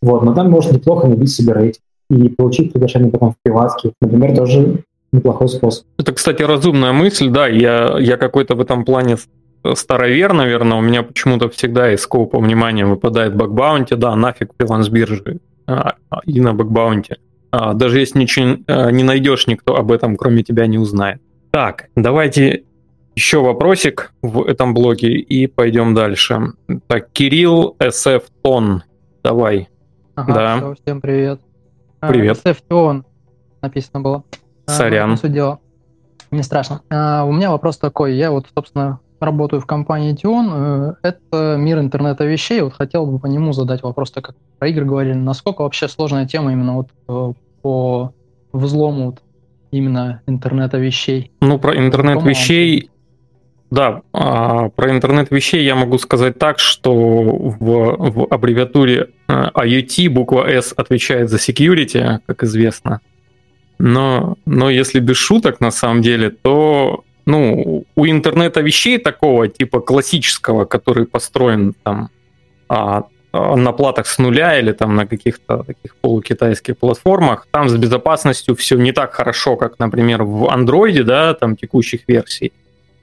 Вот, но там можно неплохо набить себе рейтинг и получить приглашение потом в приватке. Например, тоже неплохой способ. Это, кстати, разумная мысль, да, я, я какой-то в этом плане старовер, наверное, у меня почему-то всегда из скопа внимания выпадает bug bounty, да, нафиг фриланс биржи а, а, и на bug bounty. А, даже если ничего не найдешь, никто об этом кроме тебя не узнает. Так, давайте еще вопросик в этом блоге и пойдем дальше. Так, Кирилл СФ Тон, давай. Ага, да. Все, всем привет. Привет. СФ Тон написано было. Сорян. А, дело. Не страшно. А, у меня вопрос такой. Я вот, собственно, работаю в компании Тион. Э, это мир интернета вещей. Вот хотел бы по нему задать вопрос, так как про игры говорили. Насколько вообще сложная тема именно вот э, по взлому вот именно интернета вещей? Ну, про интернет вещей... Да, а, про интернет вещей я могу сказать так, что в, в аббревиатуре э, IoT буква S отвечает за security, как известно. Но, но если без шуток на самом деле, то ну, у интернета вещей такого типа классического, который построен там а, а, на платах с нуля или там на каких-то таких полукитайских платформах, там с безопасностью все не так хорошо, как, например, в андроиде, да, там текущих версий.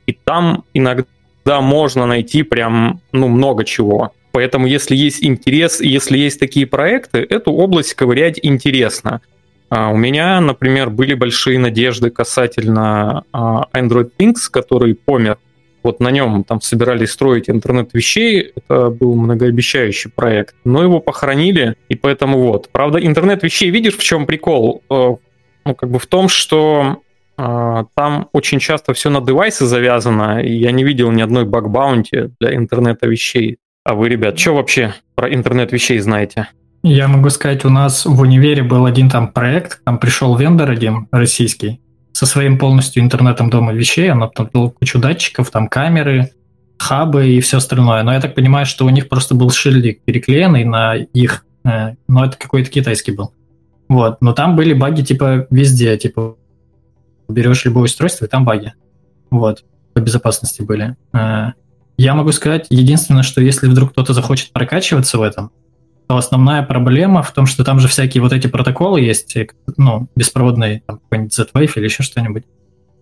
И там иногда можно найти прям, ну, много чего. Поэтому, если есть интерес, если есть такие проекты, эту область ковырять интересно. А у меня, например, были большие надежды касательно а, Android Things, который помер. Вот на нем там собирались строить интернет вещей. Это был многообещающий проект. Но его похоронили, и поэтому вот. Правда, интернет вещей, видишь, в чем прикол? Э, ну, как бы в том, что а, там очень часто все на девайсы завязано, и я не видел ни одной баг-баунти для интернета вещей. А вы, ребят, что вообще про интернет вещей знаете? Я могу сказать, у нас в универе был один там проект, там пришел вендор один российский со своим полностью интернетом дома вещей, он обнаружил кучу датчиков, там камеры, хабы и все остальное. Но я так понимаю, что у них просто был шильдик переклеенный на их, э, но это какой-то китайский был. Вот, но там были баги типа везде, типа берешь любое устройство, и там баги. Вот, по безопасности были. Э, я могу сказать, единственное, что если вдруг кто-то захочет прокачиваться в этом, то основная проблема в том, что там же всякие вот эти протоколы есть, ну, беспроводные, какой-нибудь Z-Wave или еще что-нибудь.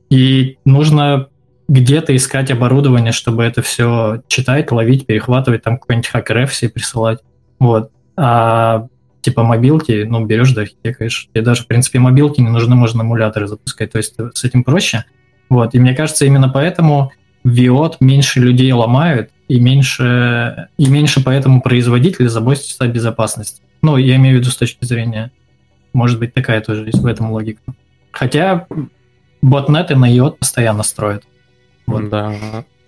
И нужно где-то искать оборудование, чтобы это все читать, ловить, перехватывать, там какой-нибудь хакер все присылать. Вот. А типа мобилки, ну, берешь, да, хекаешь. И даже, в принципе, мобилки не нужны, можно эмуляторы запускать, то есть с этим проще. Вот. И мне кажется, именно поэтому Виот меньше людей ломают, и меньше, и меньше поэтому производители заботятся о безопасности. Ну, я имею в виду с точки зрения, может быть, такая тоже есть в этом логика. Хотя ботнеты на IOT постоянно строят. Вот. Да.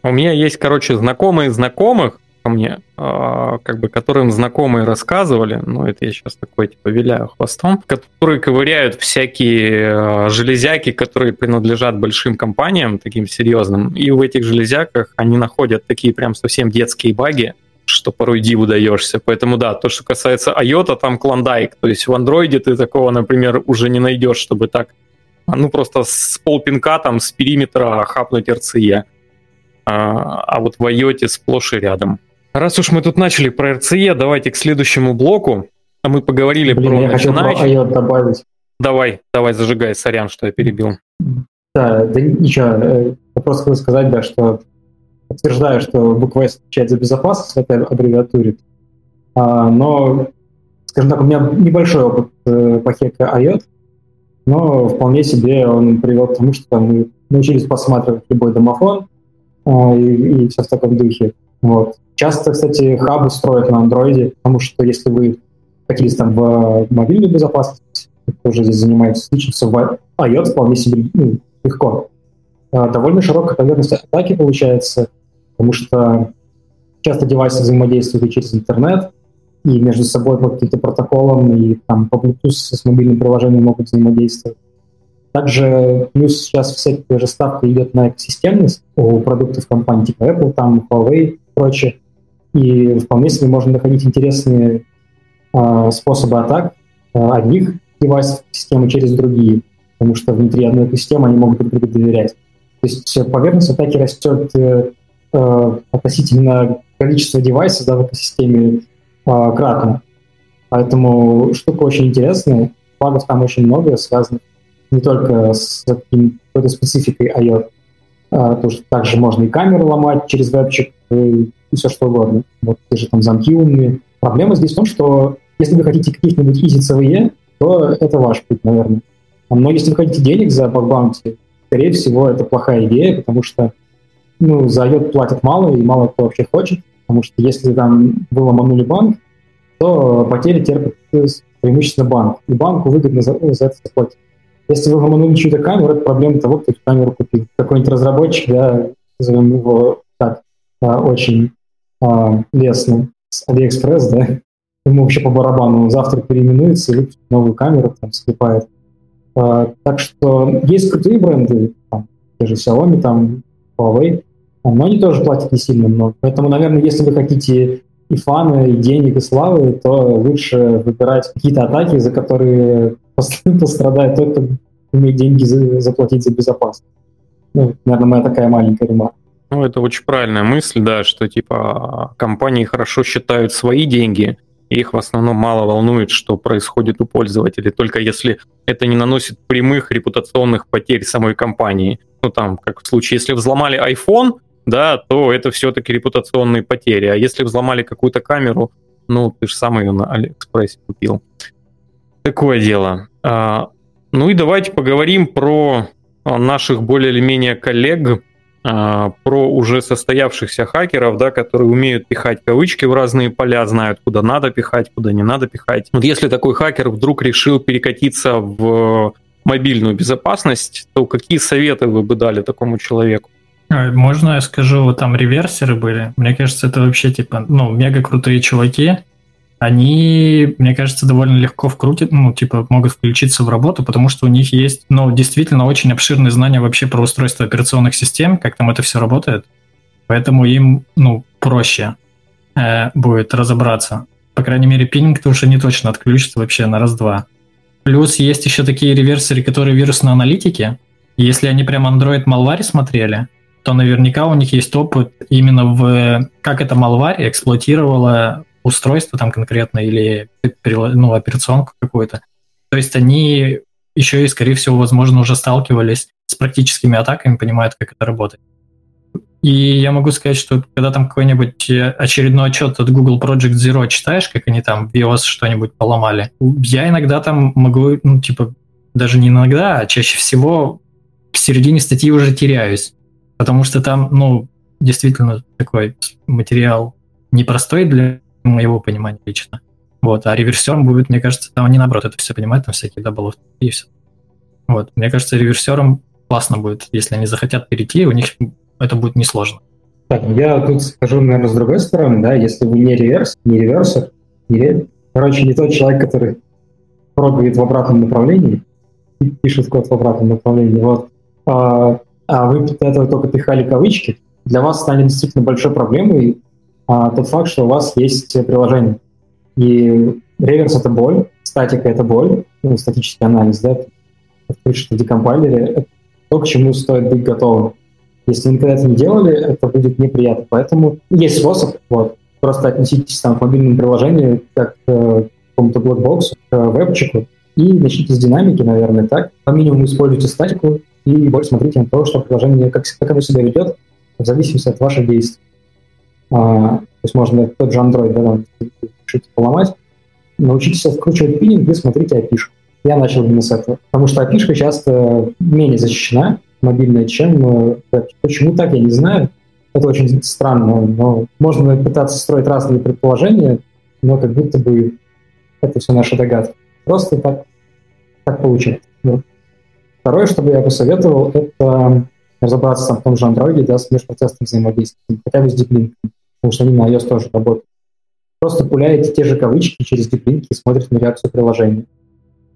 У меня есть, короче, знакомые знакомых ко мне, э, как бы, которым знакомые рассказывали, ну, это я сейчас такой, типа, виляю хвостом, которые ковыряют всякие э, железяки, которые принадлежат большим компаниям, таким серьезным, и в этих железяках они находят такие прям совсем детские баги, что порой диву даешься. Поэтому да, то, что касается IOTA, там клондайк. То есть в андроиде ты такого, например, уже не найдешь, чтобы так ну, просто с полпинка там с периметра хапнуть RCE. А, а вот в IoT сплошь и рядом. Раз уж мы тут начали про RCE, давайте к следующему блоку. А мы поговорили Блин, про я начинающих. хотел про добавить. Давай, давай, зажигай, сорян, что я перебил. Да, да ничего, э, я просто хотел сказать, да, что подтверждаю, что буква S отвечает за безопасность в этой аббревиатуре. А, но, скажем так, у меня небольшой опыт э, по хеке IoT, но вполне себе он привел к тому, что мы научились посматривать любой домофон э, и, и все в таком духе. Вот. Часто, кстати, хабы строят на андроиде, потому что если вы хотите там в мобильную безопасность, тоже здесь занимаетесь, случится в iOS вполне себе ну, легко. Э, довольно широкая поверхность атаки получается, потому что часто девайсы взаимодействуют и через интернет, и между собой по каким-то протоколам, и там по Bluetooth с мобильным приложением могут взаимодействовать. Также плюс сейчас вся же ставка идет на экосистемность у продуктов компаний типа Apple, там Huawei прочее. И вполне себе можно находить интересные э, способы атак э, одних девайсов системы через другие, потому что внутри одной экосистемы они могут друг другу доверять. То есть поверхность атаки растет э, э, относительно количества девайсов да, в экосистеме э, кратно. Поэтому штука очень интересная. Багов там очень много, связанных не только с какой-то спецификой IoT, а, то, что также можно и камеры ломать через вебчик, и, все что угодно. Вот те же там замки умные. Проблема здесь в том, что если вы хотите каких-нибудь easy CVE, то это ваш путь, наверное. Но если вы хотите денег за bug bounty, скорее всего, это плохая идея, потому что ну, за IoT платят мало, и мало кто вообще хочет. Потому что если там вы ломанули банк, то потери терпит преимущественно банк. И банку выгодно за, за это заплатить. Если вы ломанули чью-то камеру, это проблема того, кто эту камеру купил. Какой-нибудь разработчик, да, назовем его так, а, очень а, лестно, с Алиэкспресс, да, ему вообще по барабану, завтра переименуется и выпустит новую камеру, там, склепает. А, так что есть крутые бренды, там, те же Xiaomi, там, Huawei, но они тоже платят не сильно много. Поэтому, наверное, если вы хотите и фана, и денег, и славы, то лучше выбирать какие-то атаки, за которые пострадает тот, кто умеет деньги заплатить за безопасность. Ну, наверное, моя такая маленькая ремарка. Ну, это очень правильная мысль, да, что типа компании хорошо считают свои деньги, и их в основном мало волнует, что происходит у пользователей, только если это не наносит прямых репутационных потерь самой компании. Ну, там, как в случае, если взломали iPhone, да, то это все-таки репутационные потери. А если взломали какую-то камеру, ну, ты же сам ее на Алиэкспрессе купил. Такое дело. А, ну и давайте поговорим про а, наших более или менее коллег, а, про уже состоявшихся хакеров, да, которые умеют пихать кавычки в разные поля, знают, куда надо пихать, куда не надо пихать. Вот если такой хакер вдруг решил перекатиться в мобильную безопасность, то какие советы вы бы дали такому человеку? А, можно я скажу, вот там реверсеры были. Мне кажется, это вообще типа, ну, мега крутые чуваки. Они, мне кажется, довольно легко вкрутят, ну, типа, могут включиться в работу, потому что у них есть, ну, действительно очень обширные знания вообще про устройство операционных систем, как там это все работает. Поэтому им ну, проще э, будет разобраться. По крайней мере, пининг-то уже не точно отключится вообще на раз-два. Плюс есть еще такие реверсеры, которые вирусные аналитики. Если они прям Android Malware смотрели, то наверняка у них есть опыт именно в как это Malware эксплуатировало устройство там конкретно или ну, операционку какую-то. То есть они еще и, скорее всего, возможно, уже сталкивались с практическими атаками, понимают, как это работает. И я могу сказать, что когда там какой-нибудь э, очередной отчет от Google Project Zero читаешь, как они там в iOS что-нибудь поломали, я иногда там могу, ну, типа, даже не иногда, а чаще всего в середине статьи уже теряюсь. Потому что там, ну, действительно такой материал непростой для моего понимания лично. Вот, а реверсером будет, мне кажется, там они наоборот это все понимают, там всякие даблов и все. Вот, мне кажется, реверсером классно будет, если они захотят перейти, у них это будет несложно. Так, я тут скажу, наверное, с другой стороны, да, если вы не реверс, не реверсер, не, короче, не тот человек, который пробует в обратном направлении, пишет код в обратном направлении, вот, а, а вы до этого только пихали кавычки, для вас станет действительно большой проблемой а, тот факт, что у вас есть приложение. И реверс — это боль, статика — это боль, ну, статический анализ, да, пишет в декомпайлере, это то, к чему стоит быть готовым. Если никогда это не делали, это будет неприятно. Поэтому есть способ, вот, просто отнеситесь там к мобильному приложению, как э, к какому-то блокбоксу, к вебчику, и начните с динамики, наверное, так. По минимуму используйте статику и больше смотрите на то, что приложение, как, как оно себя ведет, в зависимости от ваших действий. А, то есть можно тот же Android, да, там, решите поломать, научитесь откручивать пининг и смотрите API. Я начал именно с этого, потому что API часто менее защищена, мобильная, чем э, Почему так, я не знаю. Это очень странно, но можно пытаться строить разные предположения, но как будто бы это все наши догадки. Просто так, так получается. Вот. Второе, что бы я посоветовал, это разобраться там, в том же Android да, с межпроцессным взаимодействием, хотя бы с диплинком, потому что они на iOS тоже работают. Просто пуляете те же кавычки через диплинки и смотрите на реакцию приложения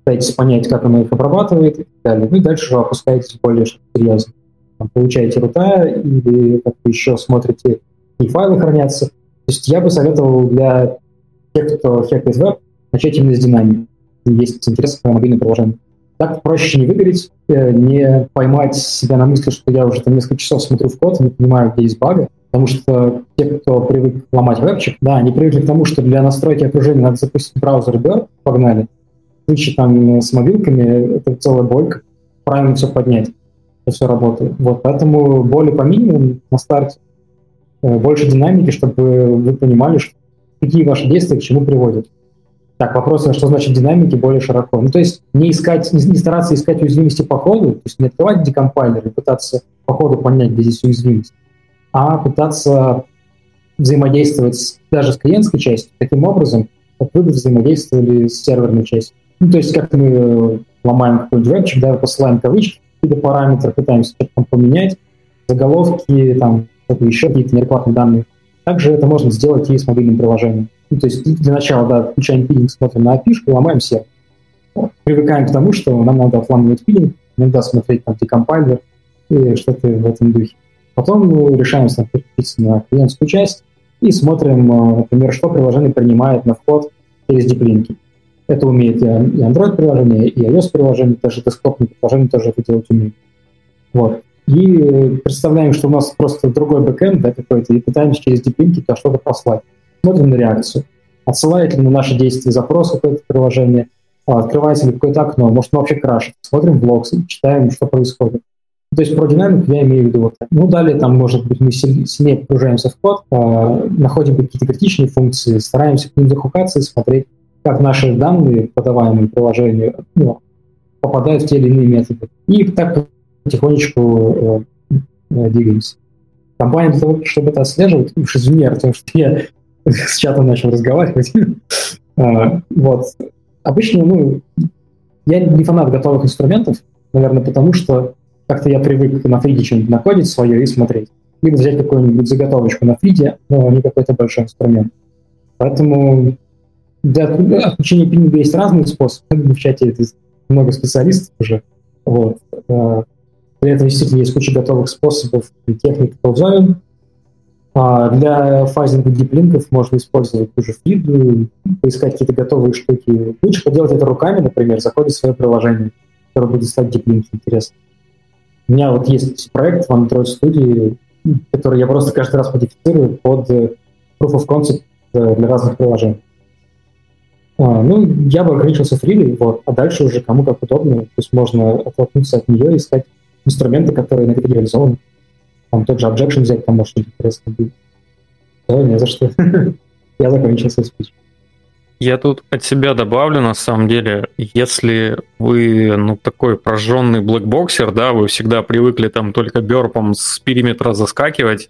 пытаетесь понять, как оно их обрабатывает и так далее. Ну и дальше вы опускаетесь более серьезно. Там, получаете рута или как-то еще смотрите, и файлы хранятся. То есть я бы советовал для тех, кто хекает веб, начать именно с динамики. Есть интерес к мобильному приложению. Так проще не выгореть, э, не поймать себя на мысли, что я уже там несколько часов смотрю в код, не понимаю, где есть бага, потому что те, кто привык ломать вебчик, да, они привыкли к тому, что для настройки окружения надо запустить браузер и погнали случае там с мобилками это целая боль, правильно все поднять, это все работает. Вот, поэтому боли по минимуму на старте, э, больше динамики, чтобы вы понимали, что, какие ваши действия к чему приводят. Так, вопрос, а что значит динамики более широко? Ну, то есть не искать, не, не стараться искать уязвимости по ходу, то есть не открывать декомпайлер и пытаться по ходу понять, где здесь уязвимость, а пытаться взаимодействовать даже с клиентской частью таким образом, как вы бы взаимодействовали с серверной частью. Ну, то есть как мы э, ломаем какой-нибудь вебчик, да, посылаем кавычки, какие-то параметры, пытаемся там поменять, заголовки, там, еще, какие-то неадекватные данные. Также это можно сделать и с мобильным приложением. Ну, то есть для начала, да, включаем пилинг, смотрим на API, ломаем сервер. Привыкаем к тому, что нам надо отламывать пилинг, иногда смотреть там декомпайлер и что-то в этом духе. Потом мы решаем переключиться на клиентскую часть и смотрим, э, например, что приложение принимает на вход через диплинки. Это умеет и Android-приложение, и iOS-приложение, даже десктопные приложения тоже это делать умеют. Вот. И представляем, что у нас просто другой бэкэнд да, какой-то, и пытаемся через deep то что-то послать. Смотрим на реакцию. Отсылает ли на наши действия запрос какое-то приложение, а, открывается ли какое-то окно, может, оно вообще крашит. Смотрим блог, читаем, что происходит. То есть про динамику я имею в виду вот. Ну, далее там, может быть, мы сильнее погружаемся в код, э, находим какие-то критичные функции, стараемся к ним захукаться и смотреть, как наши данные, подаваемые приложению, ну, попадают в те или иные методы. И так потихонечку э, э, двигаемся. Компания для того, чтобы это отслеживать, уж извини, потому что я с чатом начал разговаривать. а, вот. Обычно, ну, я не фанат готовых инструментов, наверное, потому что как-то я привык на фриде что-нибудь находить свое и смотреть. Либо взять какую-нибудь заготовочку на фриде, но не какой-то большой инструмент. Поэтому для отключения пинга есть разные способы. В чате много специалистов уже. Вот. Э, для этого действительно есть куча готовых способов и техник по А для фазинга диплинков можно использовать ту же фиду, поискать какие-то готовые штуки. Лучше поделать это руками, например, заходить в свое приложение, которое будет стать диплинки интересно. У меня вот есть проект в Android Studio, который я просто каждый раз модифицирую под Proof of Concept э, для разных приложений. А, ну, я бы ограничился фрили, вот, а дальше уже кому как удобно, то есть можно оттолкнуться от нее и искать инструменты, которые на это реализованы. Там тот же objection взять, там может интересно будет. Да, не за что. Я закончил свой спич. Я тут от себя добавлю, на самом деле, если вы, ну, такой прожженный блэкбоксер, да, вы всегда привыкли там только бёрпом с периметра заскакивать,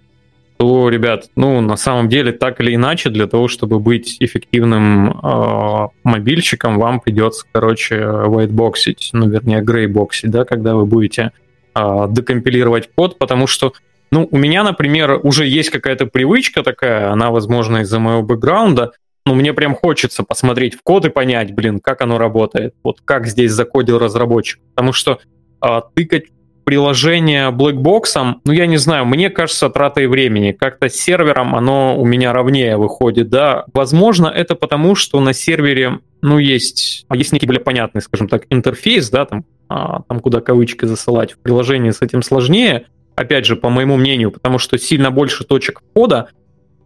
то, ребят, ну, на самом деле, так или иначе, для того, чтобы быть эффективным э, мобильщиком, вам придется, короче, whiteboxить, ну, вернее, грейбоксить, да, когда вы будете э, декомпилировать код, потому что ну, у меня, например, уже есть какая-то привычка такая, она, возможно, из-за моего бэкграунда, но мне прям хочется посмотреть в код и понять, блин, как оно работает, вот как здесь закодил разработчик. Потому что а, тыкать приложение блэкбоксом, ну, я не знаю, мне кажется, тратой времени. Как-то с сервером оно у меня ровнее выходит, да. Возможно, это потому, что на сервере, ну, есть, есть некий более понятный, скажем так, интерфейс, да, там, там куда кавычки засылать. В приложении с этим сложнее, опять же, по моему мнению, потому что сильно больше точек входа,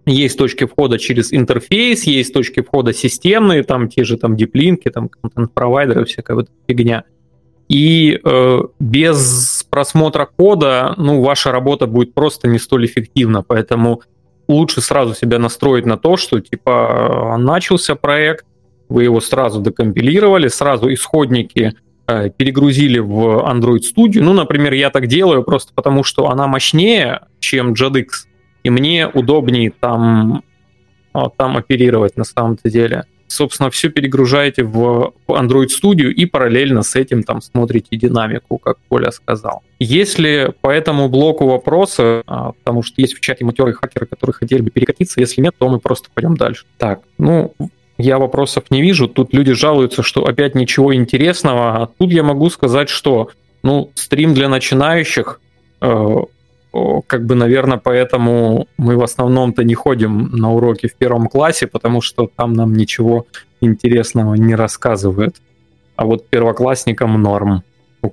есть точки входа через интерфейс, есть точки входа системные, там те же там диплинки, там контент-провайдеры, всякая вот фигня. И э, без просмотра кода, ну, ваша работа будет просто не столь эффективна, поэтому лучше сразу себя настроить на то, что, типа, начался проект, вы его сразу декомпилировали, сразу исходники перегрузили в Android Studio. Ну, например, я так делаю просто потому, что она мощнее, чем JetX, и мне удобнее там, а, там оперировать на самом-то деле. Собственно, все перегружаете в Android Studio и параллельно с этим там смотрите динамику, как Коля сказал. Если по этому блоку вопросы, а, потому что есть в чате матерые хакеры, которые хотели бы перекатиться, если нет, то мы просто пойдем дальше. Так, ну, я вопросов не вижу. Тут люди жалуются, что опять ничего интересного. А тут я могу сказать, что ну, стрим для начинающих, э, как бы, наверное, поэтому мы в основном-то не ходим на уроки в первом классе, потому что там нам ничего интересного не рассказывают. А вот первоклассникам норм.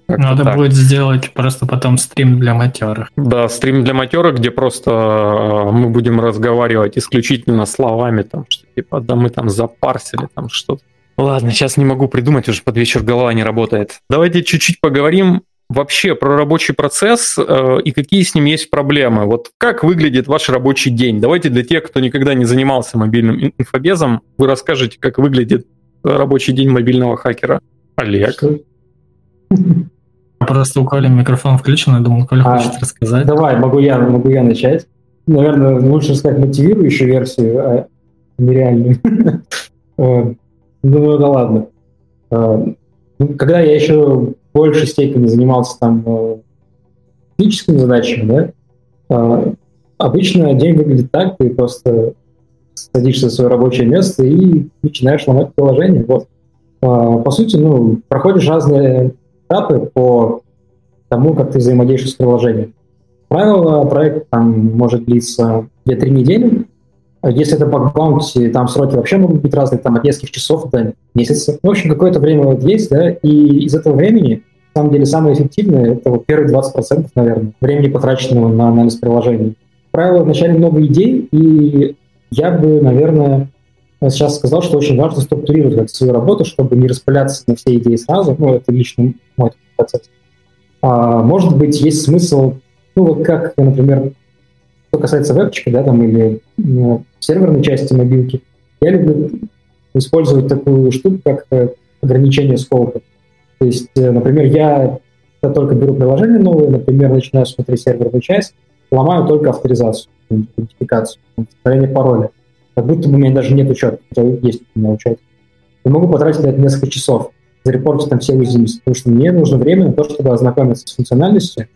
Надо так. будет сделать просто потом стрим для матерых. Да, стрим для матерых, где просто э, мы будем разговаривать исключительно словами, там, что типа, да мы там запарсили, там что-то. Ладно, сейчас не могу придумать, уже под вечер голова не работает. Давайте чуть-чуть поговорим вообще про рабочий процесс э, и какие с ним есть проблемы. Вот как выглядит ваш рабочий день? Давайте для тех, кто никогда не занимался мобильным инфобезом, вы расскажете, как выглядит рабочий день мобильного хакера. Олег. Что? Просто у Коли микрофон включен, я думал, Коля а, хочет рассказать. Давай, могу я, могу я начать. Наверное, лучше сказать мотивирующую версию, а нереальную. Думаю, да ладно. А, ну, когда я еще в большей степени занимался там э, техническими задачами, да, обычно день выглядит так, ты просто садишься в свое рабочее место и начинаешь ломать приложение. Вот. По сути, ну, проходишь разные этапы по тому, как ты взаимодействуешь с приложением. Правило, проект там может длиться 2-3 недели. Если это баг баунти, там сроки вообще могут быть разные, там от нескольких часов до месяца. В общем, какое-то время вот есть, да, и из этого времени, на самом деле, самое эффективное, это вот первые 20%, наверное, времени, потраченного на анализ приложений. Правило, вначале много идей, и я бы, наверное, сейчас сказал, что очень важно структурировать свою работу, чтобы не распыляться на все идеи сразу. Ну, это лично мой процесс. А, может быть, есть смысл, ну, вот как, например, что касается вебчика, да, там, или ну, серверной части мобилки, я люблю использовать такую штуку, как э, ограничение скопа. То есть, э, например, я только беру приложение новое, например, начинаю смотреть серверную часть, ломаю только авторизацию, идентификацию, повторение пароля как будто бы у меня даже нет учета, хотя есть у меня учет. Я могу потратить на это несколько часов, зарепортить там все уязвимости, потому что мне нужно время на то, чтобы ознакомиться с функциональностью,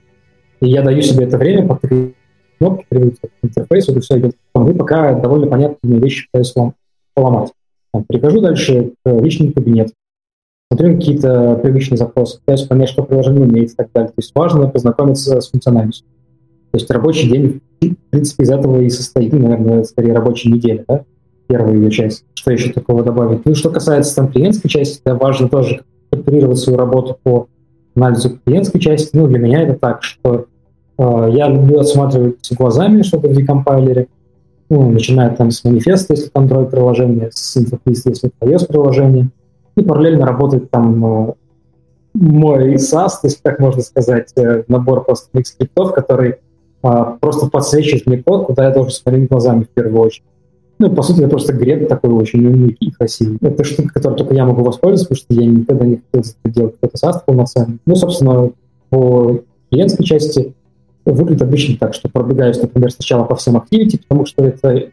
и я даю себе это время, пока кнопки приводят к интерфейсу, и все идет. И пока довольно понятные вещи пытаюсь поломать. Перехожу дальше к личному кабинету, смотрю какие-то привычные запросы, пытаюсь понять, что приложение умеет и так далее. То есть важно познакомиться с функциональностью. То есть рабочий день в принципе, из этого и состоит, ну, наверное, скорее рабочая неделя, да, первая ее часть. Что еще такого добавить? Ну, что касается там клиентской части, да, важно тоже контролировать свою работу по анализу клиентской части. Ну, для меня это так, что э, я люблю отсматривать глазами что-то в декомпайлере, ну, начиная там с манифеста, если это Android-приложение, с инфоплиста, если это iOS-приложение, и параллельно работать там э, мой SAS, то есть, как можно сказать, э, набор просто скриптов, который просто подсвечивает мне код, куда я должен смотреть глазами в первую очередь. Ну, по сути, это просто греб такой очень умный и красивый. Это штука, которой только я могу воспользоваться, потому что я никогда не хотел делать какой-то SAS полноценный. Ну, собственно, по клиентской части выглядит обычно так, что пробегаюсь, например, сначала по всем activity, потому что это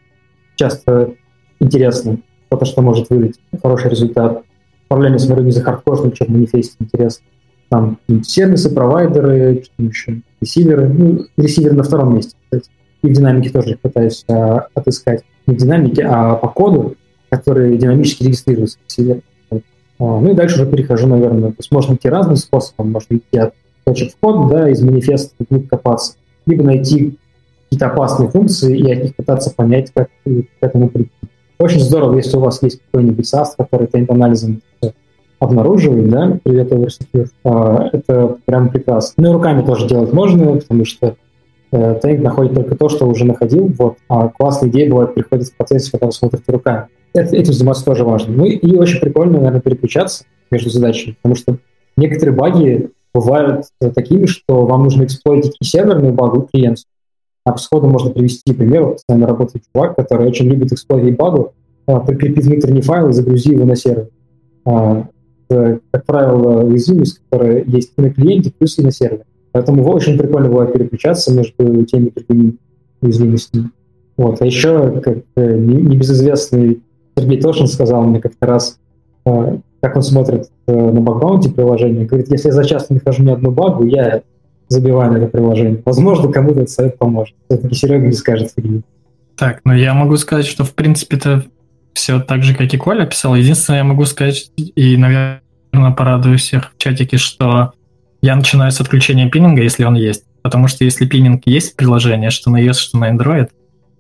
часто интересно, потому что может выдать хороший результат. Параллельно смотрю не за хардкорным, чем в манифесте интересно. Там сервисы, провайдеры, что еще, ресиверы. Ну, ресивер на втором месте, кстати. И в динамике тоже пытаюсь а, отыскать. Не в динамике, а по коду, который динамически регистрируется в ресивере. А, ну и дальше уже перехожу, наверное. То есть можно идти разным способом. Можно идти от точек входа, да, из манифеста книг копаться, либо найти какие-то опасные функции и от них пытаться понять, как к этому прийти. Очень здорово, если у вас есть какой-нибудь SAS, который тейнт-анализом обнаруживает, да, привет, Oversecure, а, это прям прекрасно. Ну и руками тоже делать можно, потому что э, Тейнт находит только то, что уже находил, вот, а классные идеи бывают приходят в процессе, когда вы смотрите руками. Это, этим заниматься тоже важно. Ну и очень прикольно, наверное, переключаться между задачами, потому что некоторые баги бывают такими, что вам нужно эксплойтить и серверную багу, и клиентскую. А сходу можно привести пример. Вот с нами работает чувак, который очень любит эксплойтить багу, а, прикрепить внутренний файл и загрузи его на сервер. А, как правило, уязвимость, которая есть и на клиенте, плюс и на сервере. Поэтому очень прикольно бывает переключаться между теми и другими уязвимостями. Вот. А еще, как э, небезызвестный Сергей Тошин сказал мне как-то раз, а, как он смотрит э, на бакграунде приложения, говорит, если я за часто нахожу ни одну багу, я забиваю на это приложение. Возможно, кому-то этот совет поможет. Все-таки Серега не скажет Сергей. Так, ну я могу сказать, что в принципе это все так же, как и Коля писал. Единственное, я могу сказать, и, наверное, порадую всех в чатике, что я начинаю с отключения пининга, если он есть. Потому что если пининг есть в приложении, что на iOS, что на Android,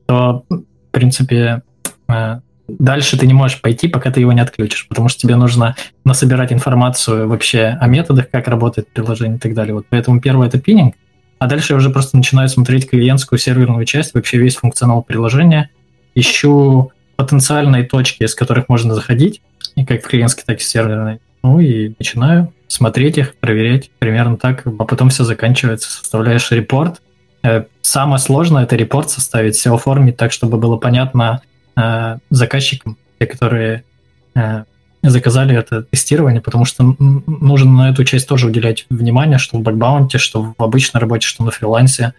то, в принципе, э, дальше ты не можешь пойти, пока ты его не отключишь, потому что тебе нужно насобирать информацию вообще о методах, как работает приложение и так далее. Вот поэтому первое это пининг, а дальше я уже просто начинаю смотреть клиентскую серверную часть, вообще весь функционал приложения, ищу потенциальные точки, с которых можно заходить, и как в клиентской, так и в серверной. Ну и начинаю смотреть их, проверять примерно так, а потом все заканчивается, составляешь репорт. Э, самое сложное это репорт составить, все оформить так, чтобы было понятно, э, заказчикам, те, которые э, заказали это тестирование, потому что нужно на эту часть тоже уделять внимание, что в бэкбаунте, что в обычной работе, что на фрилансе,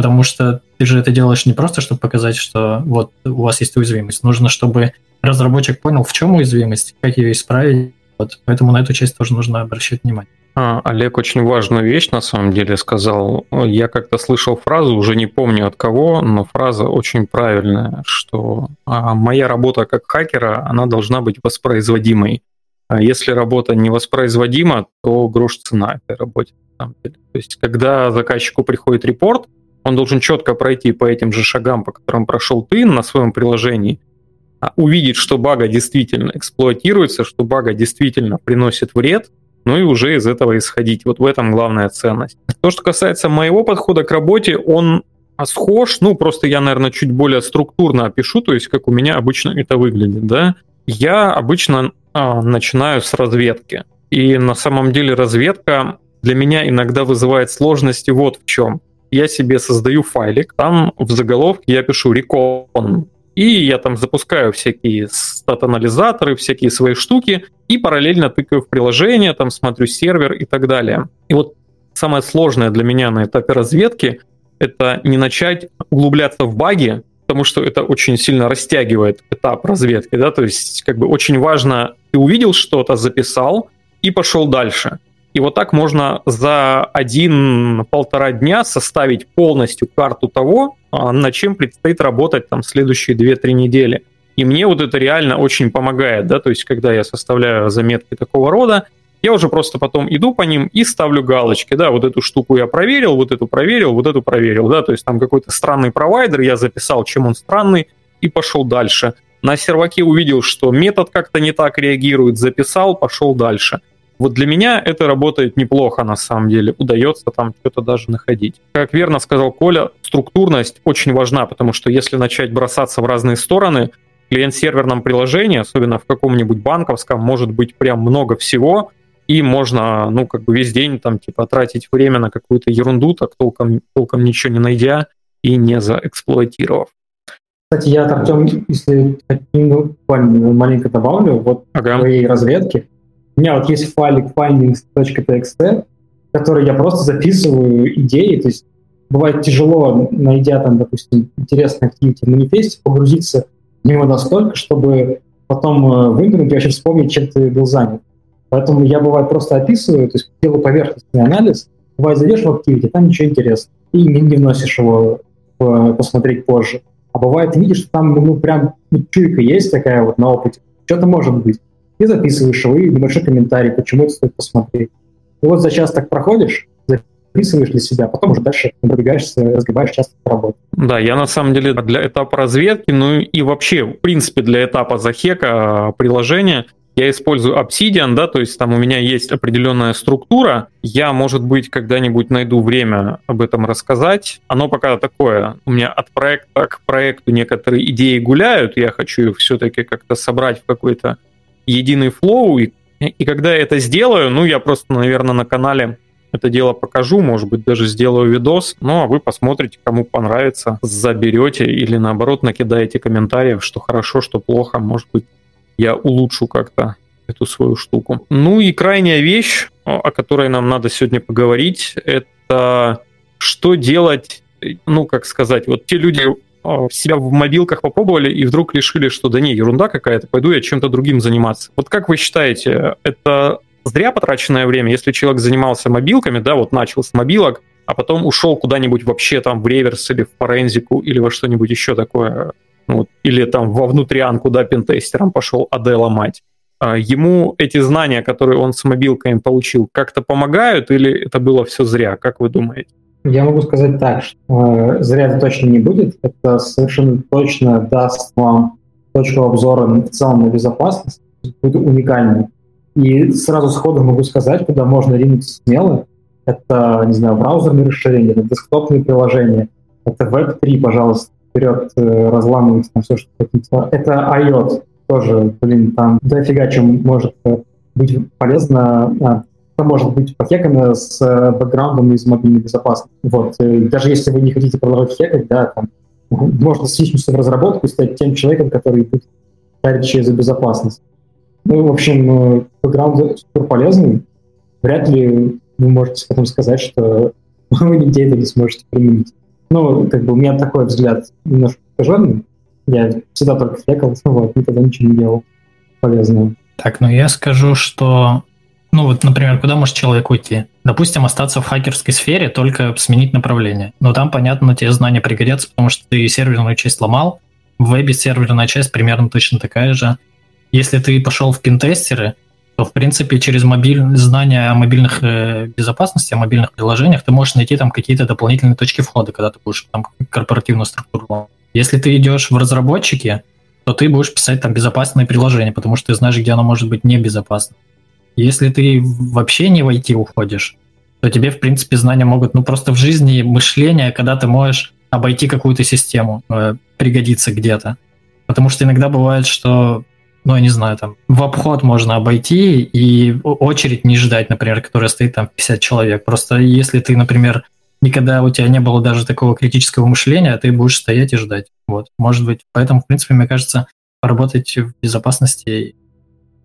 потому что ты же это делаешь не просто, чтобы показать, что вот у вас есть уязвимость. Нужно, чтобы разработчик понял, в чем уязвимость, как ее исправить. Вот, поэтому на эту часть тоже нужно обращать внимание. А, Олег очень важную вещь на самом деле сказал. Я как-то слышал фразу, уже не помню от кого, но фраза очень правильная, что а, моя работа как хакера, она должна быть воспроизводимой. А если работа не воспроизводима, то грош цена этой работе. То есть, когда заказчику приходит репорт, он должен четко пройти по этим же шагам, по которым прошел ты на своем приложении, а увидеть, что бага действительно эксплуатируется, что бага действительно приносит вред, ну и уже из этого исходить. Вот в этом главная ценность. То, что касается моего подхода к работе, он схож, ну просто я, наверное, чуть более структурно опишу, то есть как у меня обычно это выглядит, да. Я обычно а, начинаю с разведки. И на самом деле разведка для меня иногда вызывает сложности вот в чем. Я себе создаю файлик, там в заголовке я пишу recon и я там запускаю всякие стат-анализаторы, всякие свои штуки, и параллельно тыкаю в приложение, там смотрю сервер и так далее. И вот самое сложное для меня на этапе разведки — это не начать углубляться в баги, потому что это очень сильно растягивает этап разведки, да, то есть как бы очень важно, ты увидел что-то, записал и пошел дальше — и вот так можно за один-полтора дня составить полностью карту того, а, над чем предстоит работать там следующие 2-3 недели. И мне вот это реально очень помогает, да, то есть когда я составляю заметки такого рода, я уже просто потом иду по ним и ставлю галочки, да, вот эту штуку я проверил, вот эту проверил, вот эту проверил, да, то есть там какой-то странный провайдер, я записал, чем он странный, и пошел дальше. На серваке увидел, что метод как-то не так реагирует, записал, пошел дальше. Вот для меня это работает неплохо на самом деле. Удается там что-то даже находить. Как верно сказал Коля, структурность очень важна, потому что если начать бросаться в разные стороны, клиент-серверном приложении, особенно в каком-нибудь банковском, может быть прям много всего, и можно, ну, как бы весь день там, типа, тратить время на какую-то ерунду, так толком, толком ничего не найдя и не заэксплуатировав. Кстати, я, Артем, если ну, маленько добавлю, вот ага. твоей разведке, у меня вот есть файлик findings.txt, который я просто записываю идеи, то есть бывает тяжело, найдя там, допустим, интересный активити в манифесте, погрузиться в него настолько, чтобы потом э, выглянуть и вообще вспомнить, чем ты был занят. Поэтому я, бывает, просто описываю, то есть делаю поверхностный анализ, бывает, зайдешь в Activity, там ничего интересного, и не, не вносишь его в, посмотреть позже. А бывает, видишь, что там ну, прям ну, чуйка есть такая вот на опыте, что-то может быть. И записываешь его, и небольшой комментарий, почему это стоит посмотреть. И вот за час так проходишь, записываешь для себя, потом уже дальше продвигаешься, разгибаешь часто работу. Да, я на самом деле для этапа разведки, ну и вообще, в принципе, для этапа захека а, приложения – я использую Obsidian, да, то есть там у меня есть определенная структура. Я, может быть, когда-нибудь найду время об этом рассказать. Оно пока такое. У меня от проекта к проекту некоторые идеи гуляют. Я хочу их все-таки как-то собрать в какой-то единый флоу. И, и когда я это сделаю, ну, я просто, наверное, на канале это дело покажу, может быть, даже сделаю видос, ну, а вы посмотрите, кому понравится, заберете или, наоборот, накидаете комментариев, что хорошо, что плохо, может быть, я улучшу как-то эту свою штуку. Ну и крайняя вещь, о которой нам надо сегодня поговорить, это что делать, ну, как сказать, вот те люди себя в мобилках попробовали и вдруг решили, что да не, ерунда какая-то, пойду я чем-то другим заниматься. Вот как вы считаете, это зря потраченное время, если человек занимался мобилками, да, вот начал с мобилок, а потом ушел куда-нибудь вообще там в реверс или в форензику или во что-нибудь еще такое, ну, или там во внутрянку, да, пентестером пошел АД ломать, а ему эти знания, которые он с мобилками получил, как-то помогают или это было все зря? Как вы думаете? Я могу сказать так, что э, зря точно не будет. Это совершенно точно даст вам точку обзора в целом на безопасность, будет уникальной. И сразу сходу могу сказать, куда можно ринуться смело. Это, не знаю, браузерные расширения, это десктопные приложения, это Web3, пожалуйста вперед э, разламывать там все, что хотите. Это IOT тоже, блин, там дофига чем может быть полезно. Может быть похекано с э, бэкграундом из мобильной безопасности. Вот. Даже если вы не хотите продолжать хекать, да, там, можно свичнуться в разработку и стать тем человеком, который будет шарить за безопасность. Ну, в общем, бэкграунд супер полезный. Вряд ли вы можете потом сказать, что вы нигде это не сможете применить. Ну, как бы у меня такой взгляд немножко искаженный. Я всегда только фекал, вот, никогда ничего не делал полезного. Так, ну я скажу, что ну вот, например, куда может человек уйти? Допустим, остаться в хакерской сфере, только сменить направление. Но там, понятно, тебе знания пригодятся, потому что ты серверную часть ломал, в вебе серверная часть примерно точно такая же. Если ты пошел в пинтестеры, то, в принципе, через мобиль... знания о мобильных э, безопасности, о мобильных приложениях, ты можешь найти там какие-то дополнительные точки входа, когда ты будешь там корпоративную структуру. Если ты идешь в разработчики, то ты будешь писать там безопасное приложение, потому что ты знаешь, где оно может быть небезопасно. Если ты вообще не в IT уходишь, то тебе, в принципе, знания могут, ну, просто в жизни мышление, когда ты можешь обойти какую-то систему, э, пригодиться где-то. Потому что иногда бывает, что ну, я не знаю, там, в обход можно обойти и очередь не ждать, например, которая стоит там 50 человек. Просто если ты, например, никогда у тебя не было даже такого критического мышления, ты будешь стоять и ждать. Вот, может быть. Поэтому, в принципе, мне кажется, поработать в безопасности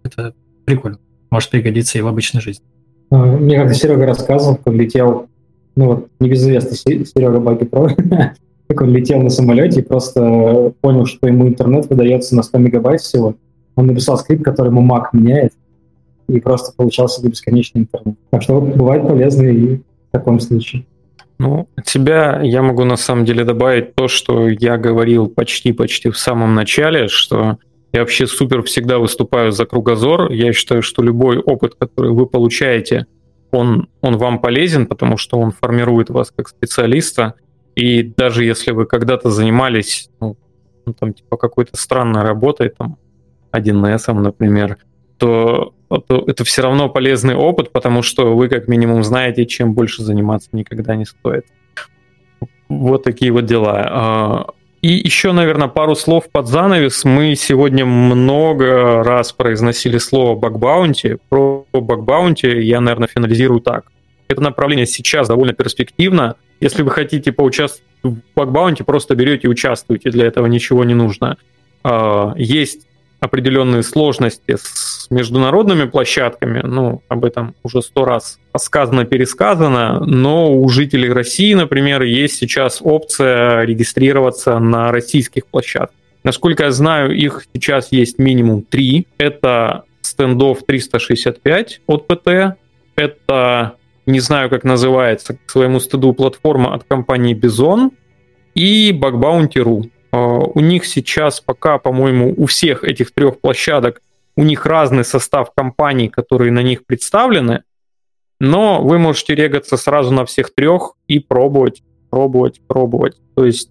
это прикольно. Может пригодиться и в обычной жизни. А, мне как-то Серега рассказывал, как летел, ну вот, небезызвестный Серега Баги Про, как он летел на самолете и просто понял, что ему интернет выдается на 100 мегабайт всего, он написал скрипт, который ему Mac меняет, и просто получался бесконечный интернет. Так что бывает полезно и в таком случае. Ну, от себя я могу на самом деле добавить то, что я говорил почти-почти в самом начале, что Я вообще супер всегда выступаю за кругозор. Я считаю, что любой опыт, который вы получаете, он, он вам полезен, потому что он формирует вас как специалиста. И даже если вы когда-то занимались ну, ну, там, типа какой-то странной работой, там, 1С, например, то, то это все равно полезный опыт, потому что вы как минимум знаете, чем больше заниматься никогда не стоит. Вот такие вот дела. И еще, наверное, пару слов под занавес. Мы сегодня много раз произносили слово бакбаунти. Про бакбаунти я, наверное, финализирую так. Это направление сейчас довольно перспективно. Если вы хотите поучаствовать в бакбаунти, просто берете и участвуете. Для этого ничего не нужно. А, есть определенные сложности с международными площадками, ну, об этом уже сто раз сказано, пересказано, но у жителей России, например, есть сейчас опция регистрироваться на российских площадках. Насколько я знаю, их сейчас есть минимум три. Это стендов 365 от ПТ, это, не знаю, как называется, к своему стыду платформа от компании Bison и Bugbounty.ru. А, у них сейчас пока, по-моему, у всех этих трех площадок у них разный состав компаний, которые на них представлены, но вы можете регаться сразу на всех трех и пробовать, пробовать, пробовать. То есть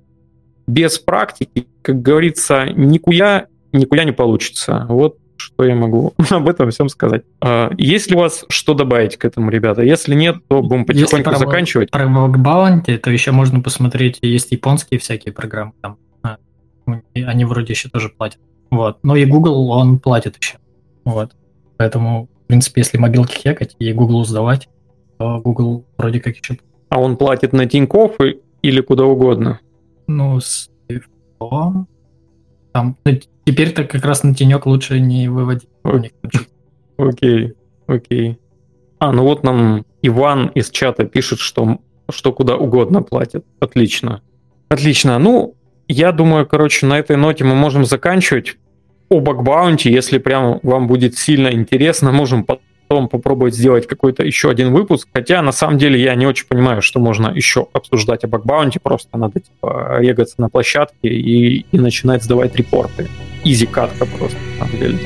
без практики, как говорится, никуда, никуда не получится. Вот что я могу об этом всем сказать. А, есть ли у вас что добавить к этому, ребята? Если нет, то будем потихоньку Если заканчивать. Про бакбаунти, то еще можно посмотреть, есть японские всякие программы, там они вроде еще тоже платят. Вот. Но и Google, он платит еще. Вот. Поэтому, в принципе, если мобилки хекать и Google сдавать, то Google вроде как еще... А он платит на Тинькофф или куда угодно? Ну, с телефоном. Там, ну, теперь-то как раз на тенек лучше не выводить. Окей, окей. А, ну вот нам Иван из чата пишет, что, что куда угодно платит. Отлично. Отлично. Ну, я думаю, короче, на этой ноте мы можем заканчивать. О бакбаунти, если прям вам будет сильно интересно, можем потом попробовать сделать какой-то еще один выпуск. Хотя, на самом деле, я не очень понимаю, что можно еще обсуждать о бакбаунти. Просто надо, типа, регаться на площадке и, и начинать сдавать репорты. Изи катка просто, на самом деле.